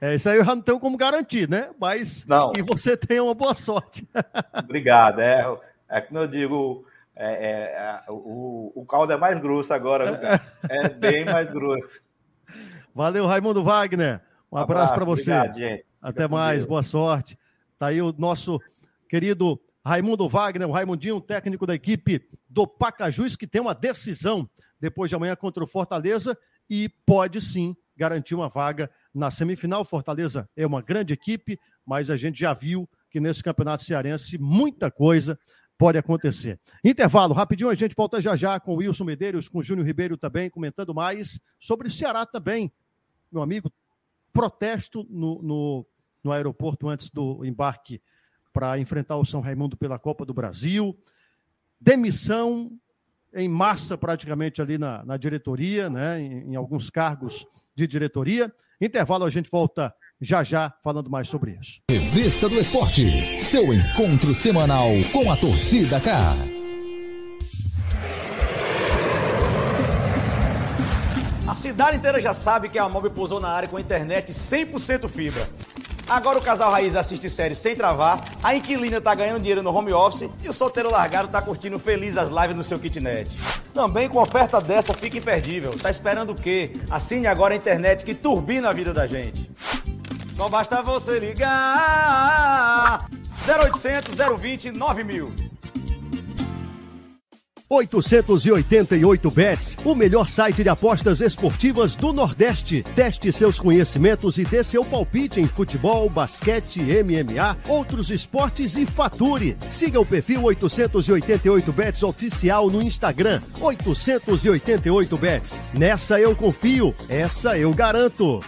É, isso aí eu já não tenho como garantir, né? Mas não. que você tenha uma boa sorte. Obrigado. É, é como eu digo, é, é, o, o caldo é mais grosso agora, é bem mais grosso. Valeu, Raimundo Wagner. Um, um abraço, abraço para você. Obrigado, gente. Até mais, boa sorte. Tá aí o nosso querido Raimundo Wagner, o Raimundinho, técnico da equipe do Pacajus, que tem uma decisão depois de amanhã contra o Fortaleza e pode sim garantir uma vaga na semifinal. Fortaleza é uma grande equipe, mas a gente já viu que nesse campeonato cearense muita coisa pode acontecer. Intervalo, rapidinho, a gente volta já já com o Wilson Medeiros, com o Júnior Ribeiro também, comentando mais sobre o Ceará também. Meu amigo, protesto no, no, no aeroporto antes do embarque para enfrentar o São Raimundo pela Copa do Brasil. Demissão em massa praticamente ali na, na diretoria, né, em, em alguns cargos de diretoria. Intervalo, a gente volta já já falando mais sobre isso. Revista do Esporte, seu encontro semanal com a torcida cá. A cidade inteira já sabe que a Mob pousou na área com internet 100% fibra. Agora o casal raiz assiste série sem travar, a inquilina tá ganhando dinheiro no home office e o solteiro largado tá curtindo feliz as lives no seu kitnet. Também com oferta dessa fica imperdível. Tá esperando o quê? Assine agora a internet que turbina a vida da gente. Só basta você ligar. 0800 020 9000. 888 Bets, o melhor site de apostas esportivas do Nordeste. Teste seus conhecimentos e dê seu palpite em futebol, basquete, MMA, outros esportes e fature. Siga o perfil 888 Bets oficial no Instagram. 888 Bets. Nessa eu confio, essa eu garanto.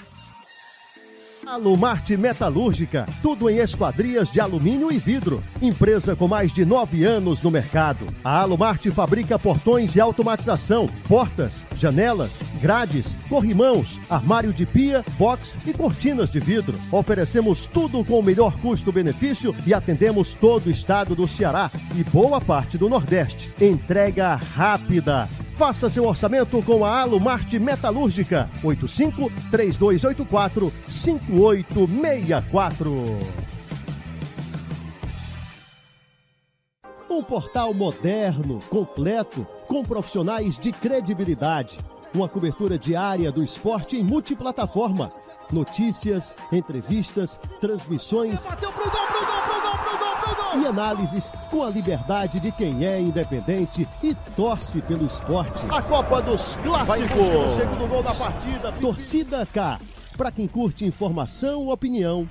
Alumarte Metalúrgica, tudo em esquadrias de alumínio e vidro. Empresa com mais de nove anos no mercado. A Alumarte fabrica portões e automatização, portas, janelas, grades, corrimãos, armário de pia, box e cortinas de vidro. Oferecemos tudo com o melhor custo-benefício e atendemos todo o estado do Ceará e boa parte do Nordeste. Entrega rápida. Faça seu orçamento com a Alumarte Metalúrgica. 85 3284 5864. Um portal moderno, completo, com profissionais de credibilidade. Uma cobertura diária do esporte em multiplataforma. Notícias, entrevistas, transmissões. Bateu pro gol, pro gol, pro E análises com a liberdade de quem é independente e torce pelo esporte. A Copa dos Clássicos. O segundo gol da partida. Torcida K. Para quem curte informação, opinião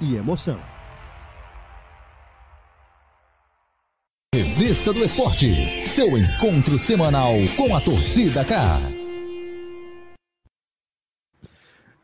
e emoção. Revista do Esporte, seu encontro semanal com a torcida cá.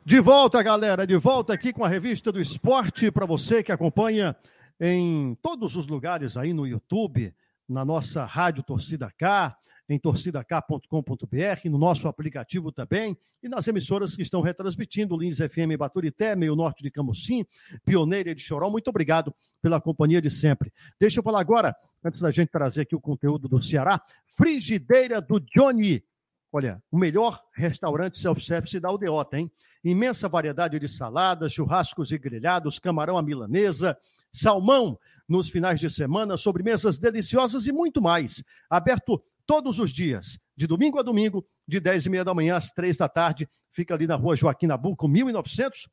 De volta, galera, de volta aqui com a revista do esporte para você que acompanha em todos os lugares aí no YouTube, na nossa rádio Torcida K, em torcidak.com.br, no nosso aplicativo também e nas emissoras que estão retransmitindo, Lins FM Baturité, Meio Norte de Camusim, Pioneira de Choró. Muito obrigado pela companhia de sempre. Deixa eu falar agora, antes da gente trazer aqui o conteúdo do Ceará, Frigideira do Johnny. Olha, o melhor restaurante self-service da Aldeota, hein? Imensa variedade de saladas, churrascos e grelhados, camarão à milanesa, salmão nos finais de semana, sobremesas deliciosas e muito mais. Aberto todos os dias, de domingo a domingo, de 10 e meia da manhã às 3 da tarde. Fica ali na rua Joaquim Nabuco, 1900,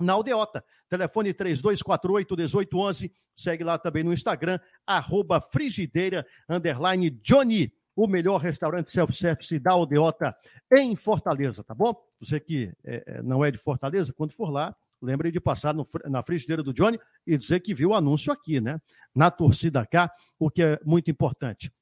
na Aldeota. Telefone 3248-1811. Segue lá também no Instagram, arroba frigideira, Johnny o melhor restaurante self-service da Aldeota em Fortaleza, tá bom? Você que é, não é de Fortaleza, quando for lá, lembre de passar no, na frigideira do Johnny e dizer que viu o anúncio aqui, né? Na torcida cá, o que é muito importante.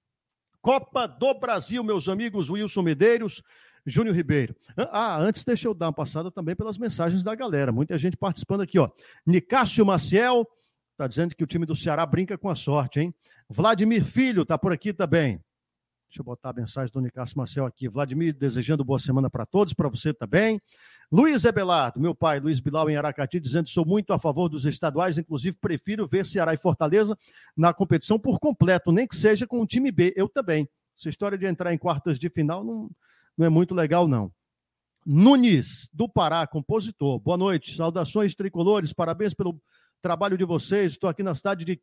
Copa do Brasil, meus amigos Wilson Medeiros, Júnior Ribeiro. Ah, antes deixa eu dar uma passada também pelas mensagens da galera. Muita gente participando aqui, ó. Nicásio Maciel tá dizendo que o time do Ceará brinca com a sorte, hein? Vladimir Filho tá por aqui também. Deixa eu botar a mensagem do Nicásio Marcel aqui. Vladimir, desejando boa semana para todos, para você também. Luiz Ebelardo, meu pai, Luiz Bilal em Aracati, dizendo que sou muito a favor dos estaduais, inclusive prefiro ver Ceará e Fortaleza na competição por completo, nem que seja com o time B. Eu também. Essa história de entrar em quartas de final não, não é muito legal, não. Nunes, do Pará, compositor. Boa noite, saudações tricolores, parabéns pelo trabalho de vocês. Estou aqui na cidade de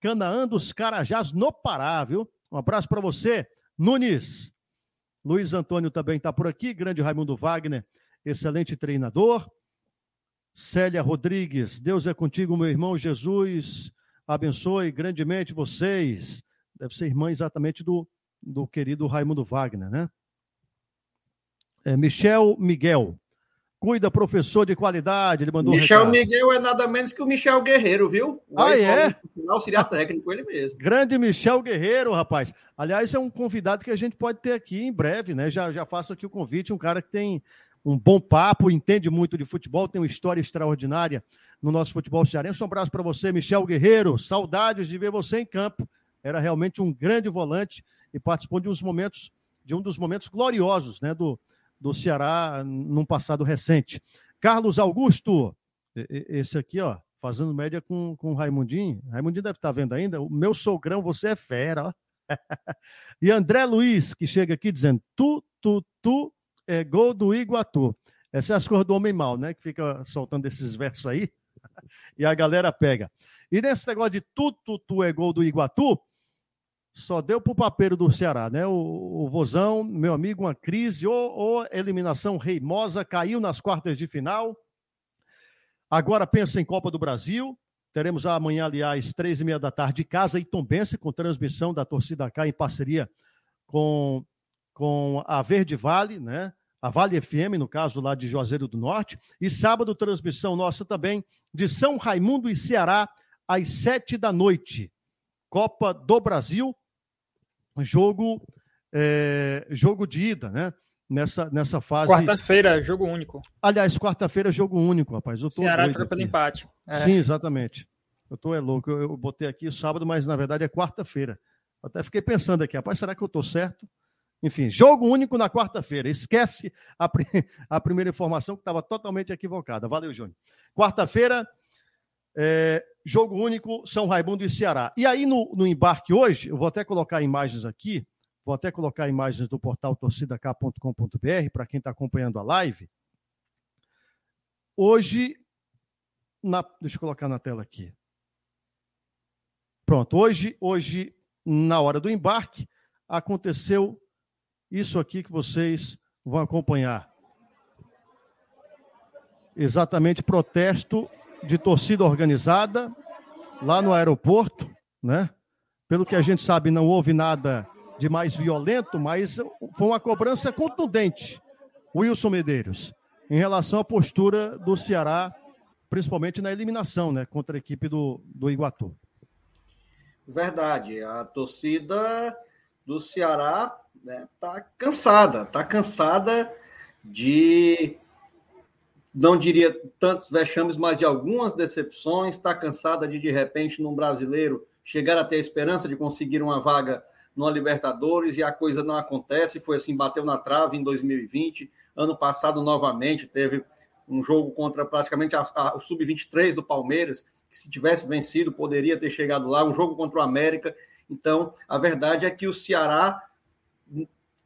Canaã dos Carajás, no Pará, viu? Um abraço para você, Nunes. Luiz Antônio também está por aqui, grande Raimundo Wagner, excelente treinador. Célia Rodrigues, Deus é contigo, meu irmão Jesus, abençoe grandemente vocês. Deve ser irmã exatamente do, do querido Raimundo Wagner, né? É, Michel Miguel, cuida, professor de qualidade. Ele mandou Michel um Miguel é nada menos que o Michel Guerreiro, viu? O ah, é? Auxiliar técnico, ele mesmo. Grande Michel Guerreiro, rapaz. Aliás, é um convidado que a gente pode ter aqui em breve, né? Já, já faço aqui o convite, um cara que tem um bom papo, entende muito de futebol, tem uma história extraordinária no nosso futebol cearense. Um abraço para você, Michel Guerreiro. Saudades de ver você em campo. Era realmente um grande volante e participou de uns momentos, de um dos momentos gloriosos, né, do, do Ceará num passado recente. Carlos Augusto, esse aqui, ó, fazendo média com, com o Raimundinho. Raimundinho deve estar vendo ainda. O meu sogrão, você é fera, ó. e André Luiz, que chega aqui dizendo: tu, tu, tu, é gol do Iguatu. Essa é as cores do homem mal, né? Que fica soltando esses versos aí. e a galera pega. E nesse negócio de tu, tu, tu é gol do Iguatu, só deu para o papeiro do Ceará, né? O, o Vozão, meu amigo, uma crise ou, ou eliminação reimosa, caiu nas quartas de final. Agora pensa em Copa do Brasil. Teremos amanhã, aliás, três e meia da tarde, casa e Tombense, com transmissão da torcida cá em parceria com, com a Verde Vale, né? A Vale FM, no caso lá de Juazeiro do Norte. E sábado, transmissão nossa também de São Raimundo e Ceará, às sete da noite. Copa do Brasil, jogo, é, jogo de ida, né? Nessa, nessa fase. Quarta-feira, jogo único. Aliás, quarta-feira, jogo único, rapaz. Eu Ceará joga pelo empate. É. Sim, exatamente. Eu tô é louco. Eu, eu botei aqui sábado, mas na verdade é quarta-feira. Até fiquei pensando aqui, rapaz, será que eu tô certo? Enfim, jogo único na quarta-feira. Esquece a, a, primeira informação que estava totalmente equivocada. Valeu, Júnior. Quarta-feira, é, jogo único, São Raimundo e Ceará. E aí, no, no, embarque hoje, eu vou até colocar imagens aqui, vou até colocar imagens do portal torcidak.com.br para quem está acompanhando a live. Hoje, na, deixa eu colocar na tela aqui. Pronto, hoje, hoje, na hora do embarque, aconteceu isso aqui que vocês vão acompanhar. Exatamente protesto de torcida organizada lá no aeroporto, né? Pelo que a gente sabe, não houve nada de mais violento, mas foi uma cobrança contundente, Wilson Medeiros, em relação à postura do Ceará, principalmente na eliminação, né, contra a equipe do, do Iguatu. Verdade, a torcida do Ceará né, tá cansada, tá cansada de não diria tantos vexames, mas de algumas decepções, está cansada de, de repente, num brasileiro, chegar a ter a esperança de conseguir uma vaga no Libertadores e a coisa não acontece. Foi assim, bateu na trave em 2020. Ano passado, novamente, teve um jogo contra praticamente a, a, o Sub-23 do Palmeiras, que se tivesse vencido, poderia ter chegado lá. Um jogo contra o América. Então, a verdade é que o Ceará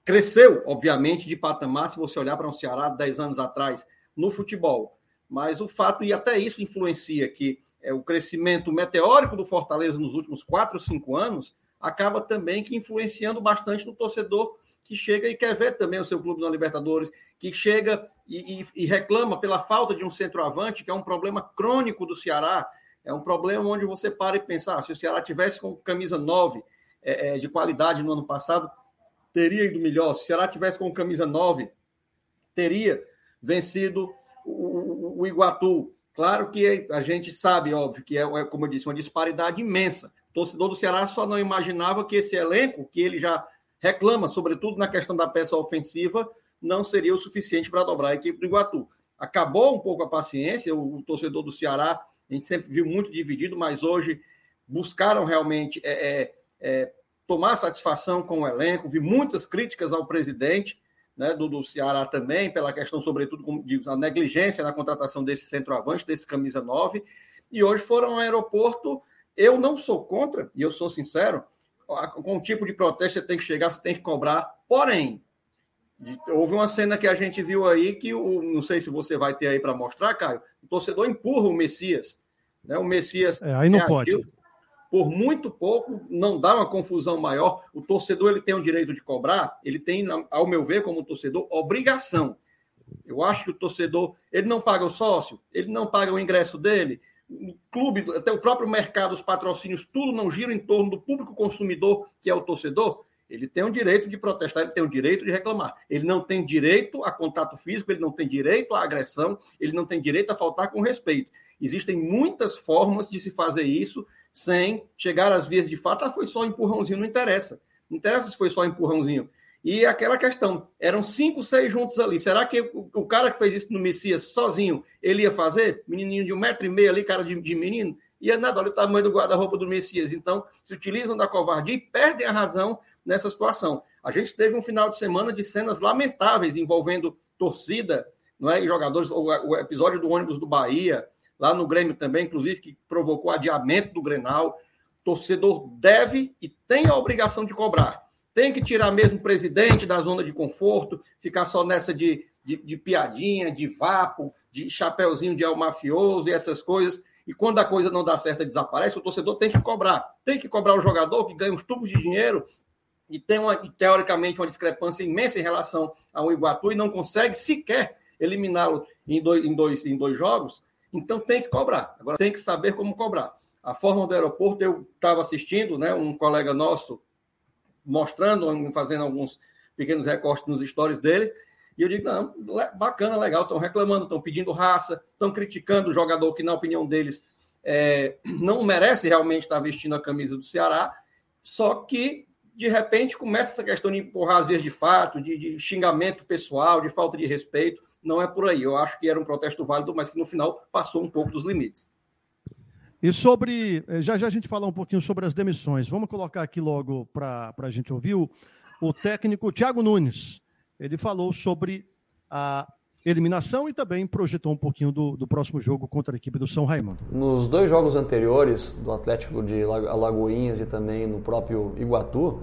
cresceu, obviamente, de patamar. Se você olhar para um Ceará 10 anos atrás, no futebol. Mas o fato, e até isso influencia, que é, o crescimento meteórico do Fortaleza nos últimos quatro, cinco anos, acaba também que influenciando bastante no torcedor que chega e quer ver também o seu clube na Libertadores, que chega e, e, e, reclama pela falta de um centroavante, que é um problema crônico do Ceará. É um problema onde você para e pensar, ah, se o Ceará tivesse com camisa 9 é, é, de qualidade no ano passado, teria ido melhor. Se o Ceará tivesse com camisa 9, teria vencido o, o, Iguatu. Claro que a gente sabe, óbvio, que é, é, como eu disse, uma disparidade imensa. O torcedor do Ceará só não imaginava que esse elenco, que ele já reclama, sobretudo na questão da peça ofensiva, não seria o suficiente para dobrar a equipe do Iguatu. Acabou um pouco a paciência, o, torcedor do Ceará, a gente sempre viu muito dividido, mas hoje buscaram realmente é, é, é tomar satisfação com o elenco, vi muitas críticas ao presidente, né, do, do Ceará também, pela questão, sobretudo, como digo, a negligência na contratação desse centroavante, desse camisa 9, e hoje foram ao aeroporto. Eu não sou contra, e eu sou sincero, com o tipo de protesto você tem que chegar, você tem que cobrar, porém, houve uma cena que a gente viu aí que, o, não sei se você vai ter aí para mostrar, Caio, o torcedor empurra o Messias, né, o Messias... É, aí não reagiu, pode por muito pouco, não dá uma confusão maior. O torcedor ele tem o direito de cobrar, ele tem, ao meu ver, como torcedor, obrigação. Eu acho que o torcedor, ele não paga o sócio, ele não paga o ingresso dele, o clube, até o próprio mercado, os patrocínios, tudo não gira em torno do público consumidor, que é o torcedor. Ele tem o direito de protestar, ele tem o direito de reclamar. Ele não tem direito a contato físico, ele não tem direito à agressão, ele não tem direito a faltar com respeito. Existem muitas formas de se fazer isso sem chegar às vias de fato. Ah, foi só empurrãozinho, não interessa. Não interessa se foi só empurrãozinho. E aquela questão, eram cinco, seis juntos ali. Será que o, cara que fez isso no Messias sozinho, ele ia fazer? Menininho de um metro e meio ali, cara de, de menino? Ia nada, olha o tamanho do guarda-roupa do Messias. Então, se utilizam da covardia e perdem a razão nessa situação. A gente teve um final de semana de cenas lamentáveis envolvendo torcida, não é? E jogadores, o episódio do ônibus do Bahia, lá no Grêmio também, inclusive, que provocou adiamento do Grenal. Torcedor deve e tem a obrigação de cobrar tem que tirar mesmo o presidente da zona de conforto, ficar só nessa de, de, de piadinha, de vapo, de chapéuzinho de mafioso e essas coisas. E quando a coisa não dá certo desaparece, o torcedor tem que cobrar. Tem que cobrar o jogador que ganha uns tubos de dinheiro e tem, uma, teoricamente, uma discrepância imensa em relação ao Iguatu e não consegue sequer eliminá-lo em dois, em, dois, em dois jogos. Então tem que cobrar. Agora tem que saber como cobrar. A forma do aeroporto, eu estava assistindo, né, um colega nosso mostrando, fazendo alguns pequenos recortes nos stories dele. E eu digo, não, bacana, legal, estão reclamando, estão pedindo raça, estão criticando o jogador que, na opinião deles, é, não merece realmente estar vestindo a camisa do Ceará, só que, de repente, começa essa questão de empurrar as vias de fato, de, de xingamento pessoal, de falta de respeito. Não é por aí. Eu acho que era um protesto válido, mas que no final passou um pouco dos limites. E sobre. Eh, já já a gente falar um pouquinho sobre as demissões. Vamos colocar aqui logo para a gente ouvir o, o técnico Thiago Nunes. Ele falou sobre a eliminação e também projetou um pouquinho do, do próximo jogo contra a equipe do São Raimundo. Nos dois jogos anteriores, do Atlético de Alagoinhas e também no próprio Iguatu,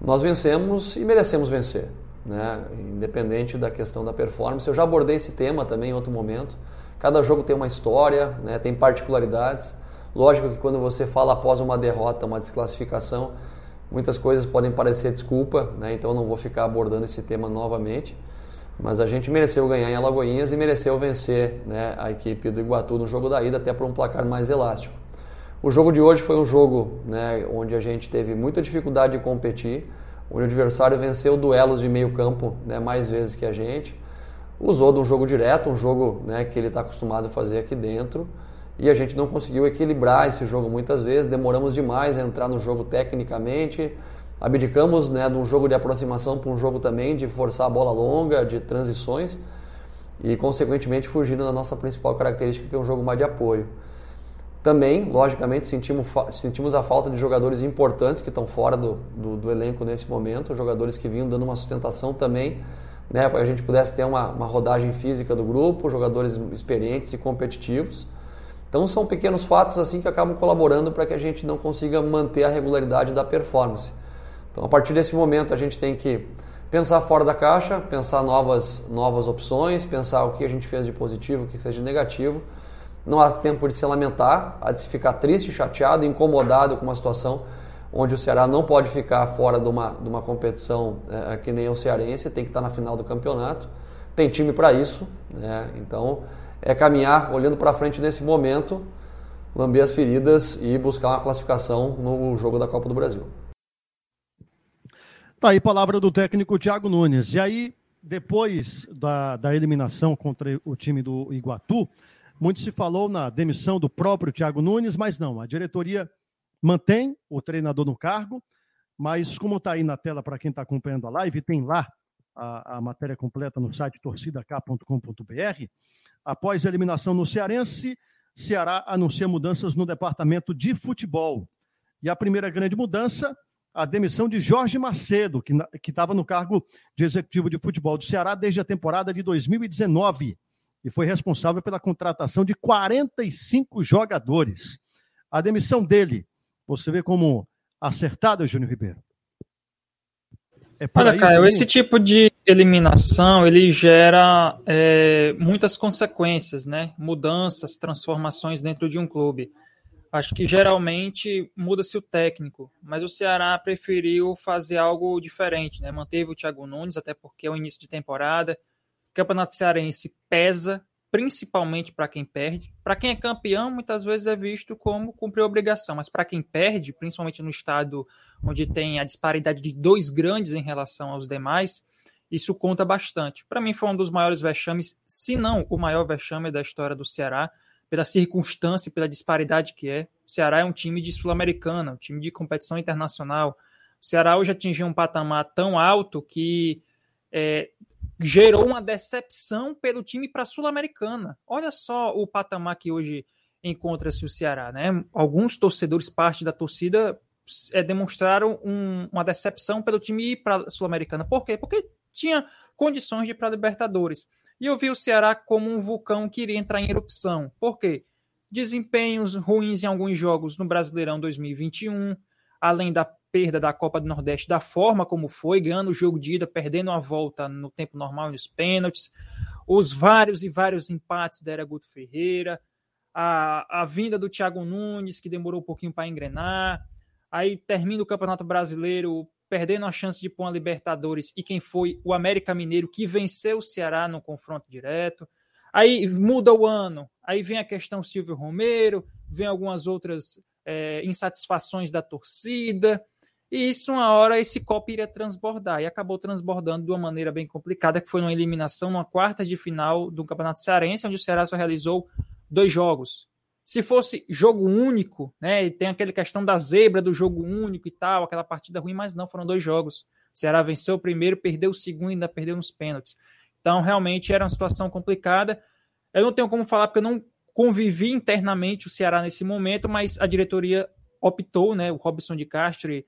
nós vencemos e merecemos vencer, né? independente da questão da performance. Eu já abordei esse tema também em outro momento. Cada jogo tem uma história, né? tem particularidades. Lógico que quando você fala após uma derrota, uma desclassificação, muitas coisas podem parecer desculpa, né? então não vou ficar abordando esse tema novamente. Mas a gente mereceu ganhar em Alagoinhas e mereceu vencer né, a equipe do Iguatu no jogo da ida, até por um placar mais elástico. O jogo de hoje foi um jogo né, onde a gente teve muita dificuldade de competir, onde o adversário venceu duelos de meio campo né, mais vezes que a gente. Usou de um jogo direto, um jogo né, que ele está acostumado a fazer aqui dentro e a gente não conseguiu equilibrar esse jogo muitas vezes, demoramos demais a entrar no jogo tecnicamente, abdicamos né, de um jogo de aproximação para um jogo também de forçar a bola longa, de transições e consequentemente fugindo da nossa principal característica que é um jogo mais de apoio. Também, logicamente, sentimos, sentimos a falta de jogadores importantes que estão fora do, do, do elenco nesse momento, jogadores que vinham dando uma sustentação também, né, para a gente pudesse ter uma, uma rodagem física do grupo, jogadores experientes e competitivos. Então são pequenos fatos assim que acabam colaborando para que a gente não consiga manter a regularidade da performance. Então a partir desse momento a gente tem que pensar fora da caixa, pensar novas, novas opções, pensar o que a gente fez de positivo, o que fez de negativo. Não há tempo de se lamentar, há de se ficar triste, chateado, incomodado com uma situação onde o Ceará não pode ficar fora de uma, de uma competição é, que nem o Cearense, tem que estar na final do campeonato. Tem time para isso, né? então é caminhar olhando para frente nesse momento, lamber as feridas e buscar uma classificação no jogo da Copa do Brasil. Tá aí palavra do técnico Thiago Nunes. E aí, depois da, da eliminação contra o time do Iguatu, muito se falou na demissão do próprio Thiago Nunes, mas não, a diretoria mantém o treinador no cargo, mas como está aí na tela para quem está acompanhando a live, tem lá a, a matéria completa no site torcidak.com.br. Após a eliminação no Cearense, Ceará anuncia mudanças no departamento de futebol. E a primeira grande mudança, a demissão de Jorge Macedo, que estava no cargo de executivo de futebol do Ceará desde a temporada de 2019 e foi responsável pela contratação de 45 jogadores. A demissão dele, você vê como acertada, Júnior Ribeiro? É Olha, Caio, esse tipo de eliminação ele gera é, muitas consequências, né? Mudanças, transformações dentro de um clube. Acho que geralmente muda-se o técnico, mas o Ceará preferiu fazer algo diferente, né? Manteve o Thiago Nunes, até porque é o início de temporada. Campeonato Cearense pesa, principalmente para quem perde. Para quem é campeão, muitas vezes é visto como cumprir obrigação, mas para quem perde, principalmente no estado onde tem a disparidade de dois grandes em relação aos demais, isso conta bastante. Para mim, foi um dos maiores vexames, se não o maior vexame da história do Ceará, pela circunstância, pela disparidade que é. O Ceará é um time de Sul-Americana, um time de competição internacional. O Ceará hoje atingiu um patamar tão alto que é, gerou uma decepção pelo time para a Sul-Americana. Olha só o patamar que hoje encontra-se o Ceará. Né? Alguns torcedores, parte da torcida, é, demonstraram um, uma decepção pelo time ir para a Sul-Americana. Por quê? Porque tinha condições de ir para a Libertadores. E eu vi o Ceará como um vulcão que iria entrar em erupção. Por quê? Desempenhos ruins em alguns jogos no Brasileirão 2021, além da perda da Copa do Nordeste da forma como foi, ganhando o jogo de ida, perdendo a volta no tempo normal e nos pênaltis, os vários e vários empates da Era Guto Ferreira, a, a vinda do Thiago Nunes, que demorou um pouquinho para engrenar, aí termina o Campeonato Brasileiro perdendo a chance de pôr uma Libertadores e quem foi o América Mineiro que venceu o Ceará no confronto direto. Aí muda o ano, aí vem a questão Silvio Romero, vem algumas outras é, insatisfações da torcida, e isso uma hora esse copo iria transbordar, e acabou transbordando de uma maneira bem complicada, que foi numa eliminação numa quarta de final do Campeonato Cearense, onde o Ceará só realizou dois jogos. Se fosse jogo único, né? E tem aquela questão da zebra do jogo único e tal, aquela partida ruim, mas não, foram dois jogos. O Ceará venceu o primeiro, perdeu o segundo ainda perdeu nos pênaltis. Então, realmente era uma situação complicada. Eu não tenho como falar porque eu não convivi internamente o Ceará nesse momento, mas a diretoria optou, né? O Robson de Castro e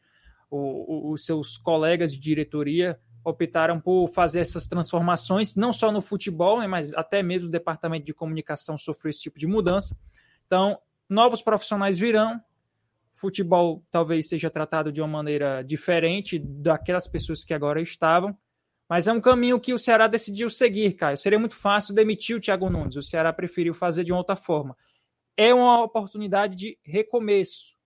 os seus colegas de diretoria optaram por fazer essas transformações, não só no futebol, né, mas até mesmo o departamento de comunicação sofreu esse tipo de mudança. Então, novos profissionais virão. Futebol talvez seja tratado de uma maneira diferente daquelas pessoas que agora estavam. Mas é um caminho que o Ceará decidiu seguir, Caio. Seria muito fácil demitir o Thiago Nunes. O Ceará preferiu fazer de outra forma. É uma oportunidade de recomeço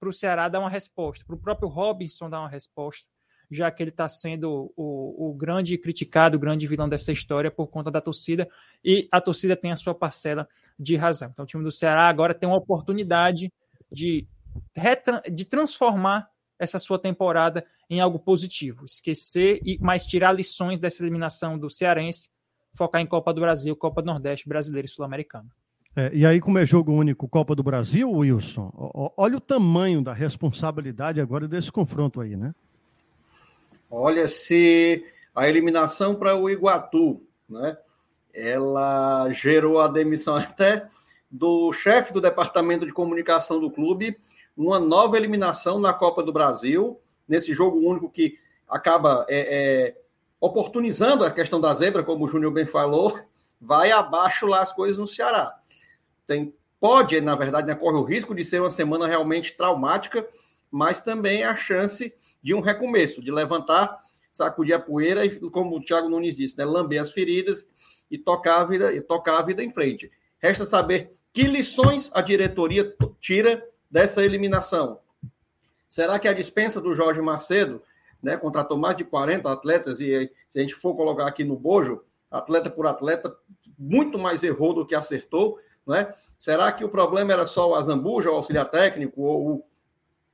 para o Ceará dar uma resposta, para o próprio Robinson dar uma resposta já que ele está sendo o, o, grande criticado, o grande vilão dessa história por conta da torcida, e a torcida tem a sua parcela de razão. Então, o time do Ceará agora tem uma oportunidade de, de transformar essa sua temporada em algo positivo, esquecer e mais tirar lições dessa eliminação do Cearense, focar em Copa do Brasil, Copa do Nordeste, Brasileiro e Sul-Americano. É, e aí, como é jogo único Copa do Brasil, Wilson, olha o tamanho da responsabilidade agora desse confronto aí, né? Olha, se a eliminação para o Iguatu, né, ela gerou a demissão até do chefe do departamento de comunicação do clube, uma nova eliminação na Copa do Brasil, nesse jogo único que acaba é, é, oportunizando a questão da zebra, como o Júnior bem falou, vai abaixo lá as coisas no Ceará. Tem, pode, na verdade, né, corre o risco de ser uma semana realmente traumática, mas também a chance de um recomeço, de levantar, sacudir a poeira e, como o Thiago Nunes disse, né, lamber as feridas e tocar a vida, e tocar a vida em frente. Resta saber que lições a diretoria tira dessa eliminação. Será que a dispensa do Jorge Macedo, né, contratou mais de 40 atletas e se a gente for colocar aqui no bojo, atleta por atleta, muito mais errou do que acertou, né? Será que o problema era só o Azambuja, o auxiliar técnico, ou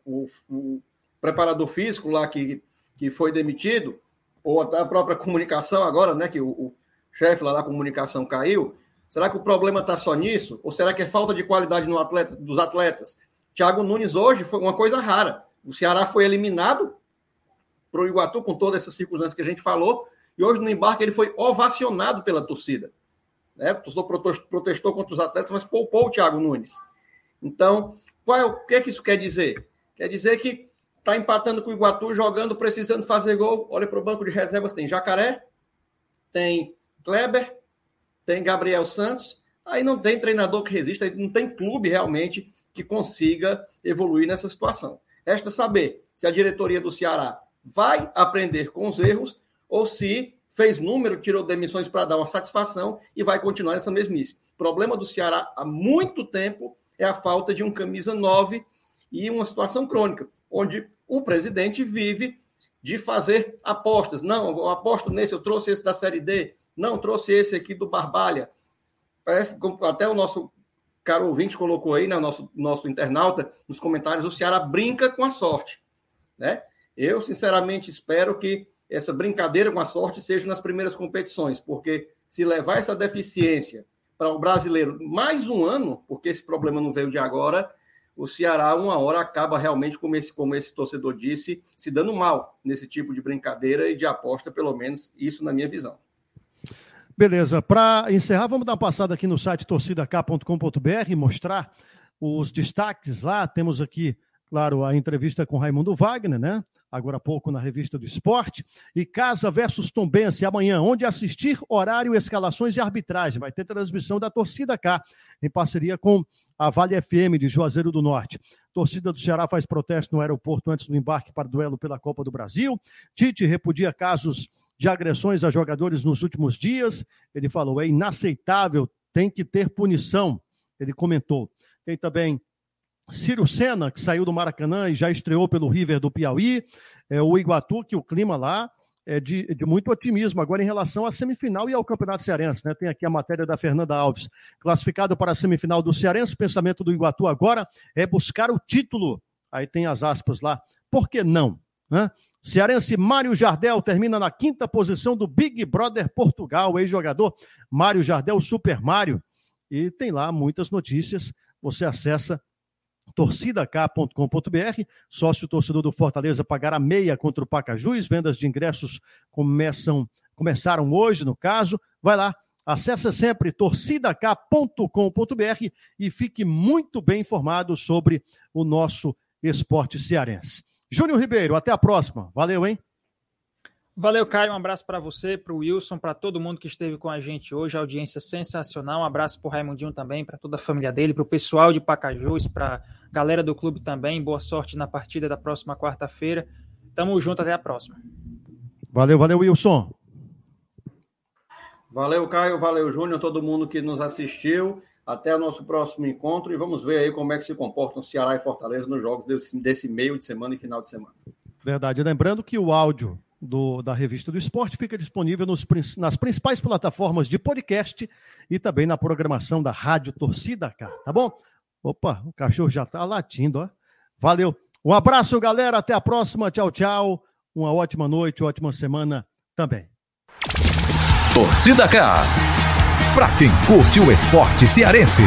o, o, o preparador físico lá que, que foi demitido, ou até a própria comunicação agora, né, que o, o chefe lá da comunicação caiu, será que o problema está só nisso? Ou será que é falta de qualidade no atleta, dos atletas? Thiago Nunes hoje foi uma coisa rara. O Ceará foi eliminado para o Iguatu com todas essas circunstâncias que a gente falou, e hoje no embarque ele foi ovacionado pela torcida. Né? O torcedor protestou contra os atletas, mas poupou o Thiago Nunes. Então, qual é, o que, é que isso quer dizer? Quer dizer que está empatando com o Iguatu, jogando, precisando fazer gol. Olha para o banco de reservas, tem Jacaré, tem Kleber, tem Gabriel Santos. Aí não tem treinador que resista, não tem clube realmente que consiga evoluir nessa situação. Resta saber se a diretoria do Ceará vai aprender com os erros ou se fez número, tirou demissões para dar uma satisfação e vai continuar nessa mesmice. O problema do Ceará há muito tempo é a falta de um camisa 9 e uma situação crônica, onde o presidente vive de fazer apostas. Não, eu aposto nesse, eu trouxe esse da Série D. Não, trouxe esse aqui do Barbalha. parece até o nosso caro ouvinte colocou aí, né, nosso, nosso internauta, nos comentários, o Ceará brinca com a sorte. Né? Eu, sinceramente, espero que essa brincadeira com a sorte seja nas primeiras competições, porque se levar essa deficiência para o brasileiro mais um ano, porque esse problema não veio de agora, o Ceará, uma hora, acaba realmente, como esse, como esse torcedor disse, se dando mal nesse tipo de brincadeira e de aposta, pelo menos isso na minha visão. Beleza, para encerrar, vamos dar uma passada aqui no site torcidak.com.br e mostrar os destaques lá. Temos aqui, claro, a entrevista com Raimundo Wagner, né? Agora há pouco na revista do esporte. E Casa versus Tombense amanhã, onde assistir, horário, escalações e arbitragem. Vai ter transmissão da Torcida K, em parceria com a Vale FM de Juazeiro do Norte. Torcida do Ceará faz protesto no aeroporto antes do embarque para duelo pela Copa do Brasil. Tite repudia casos de agressões a jogadores nos últimos dias. Ele falou: é inaceitável, tem que ter punição. Ele comentou. Tem também Ciro Senna, que saiu do Maracanã e já estreou pelo River do Piauí. É, o Iguatu, que o clima lá é de, de, muito otimismo agora em relação à semifinal e ao Campeonato Cearense. Né? Tem aqui a matéria da Fernanda Alves. Classificado para a semifinal do Cearense, pensamento do Iguatu agora é buscar o título. Aí tem as aspas lá. Por que não? Né? Cearense Mário Jardel termina na quinta posição do Big Brother Portugal, ex-jogador Mário Jardel, Super Mário. E tem lá muitas notícias. Você acessa torcidak.com.br. Sócio torcedor do Fortaleza pagará meia contra o Pacajus. Vendas de ingressos começam, começaram hoje, no caso. Vai lá, acesse sempre torcidak.com.br e fique muito bem informado sobre o nosso esporte cearense. Júnior Ribeiro, até a próxima. Valeu, hein? Valeu, Caio. Um abraço para você, para o Wilson, para todo mundo que esteve com a gente hoje. audiência sensacional. Um abraço para o Raimundinho também, para toda a família dele, para o pessoal de Pacajus, para a galera do clube também. Boa sorte na partida da próxima quarta-feira. Tamo junto, até a próxima. Valeu, valeu, Wilson. Valeu, Caio. Valeu, Júnior, todo mundo que nos assistiu. Até o nosso próximo encontro e vamos ver aí como é que se comportam Ceará e Fortaleza nos jogos desse, desse meio de semana e final de semana. Verdade. Lembrando que o áudio do, da revista do esporte fica disponível nos, nas principais plataformas de podcast e também na programação da Rádio Torcida K, tá bom? Opa, o cachorro já tá latindo, ó. Valeu. Um abraço, galera. Até a próxima. Tchau, tchau. Uma ótima noite, ótima semana também. Torcida K. Pra quem curte o esporte cearense.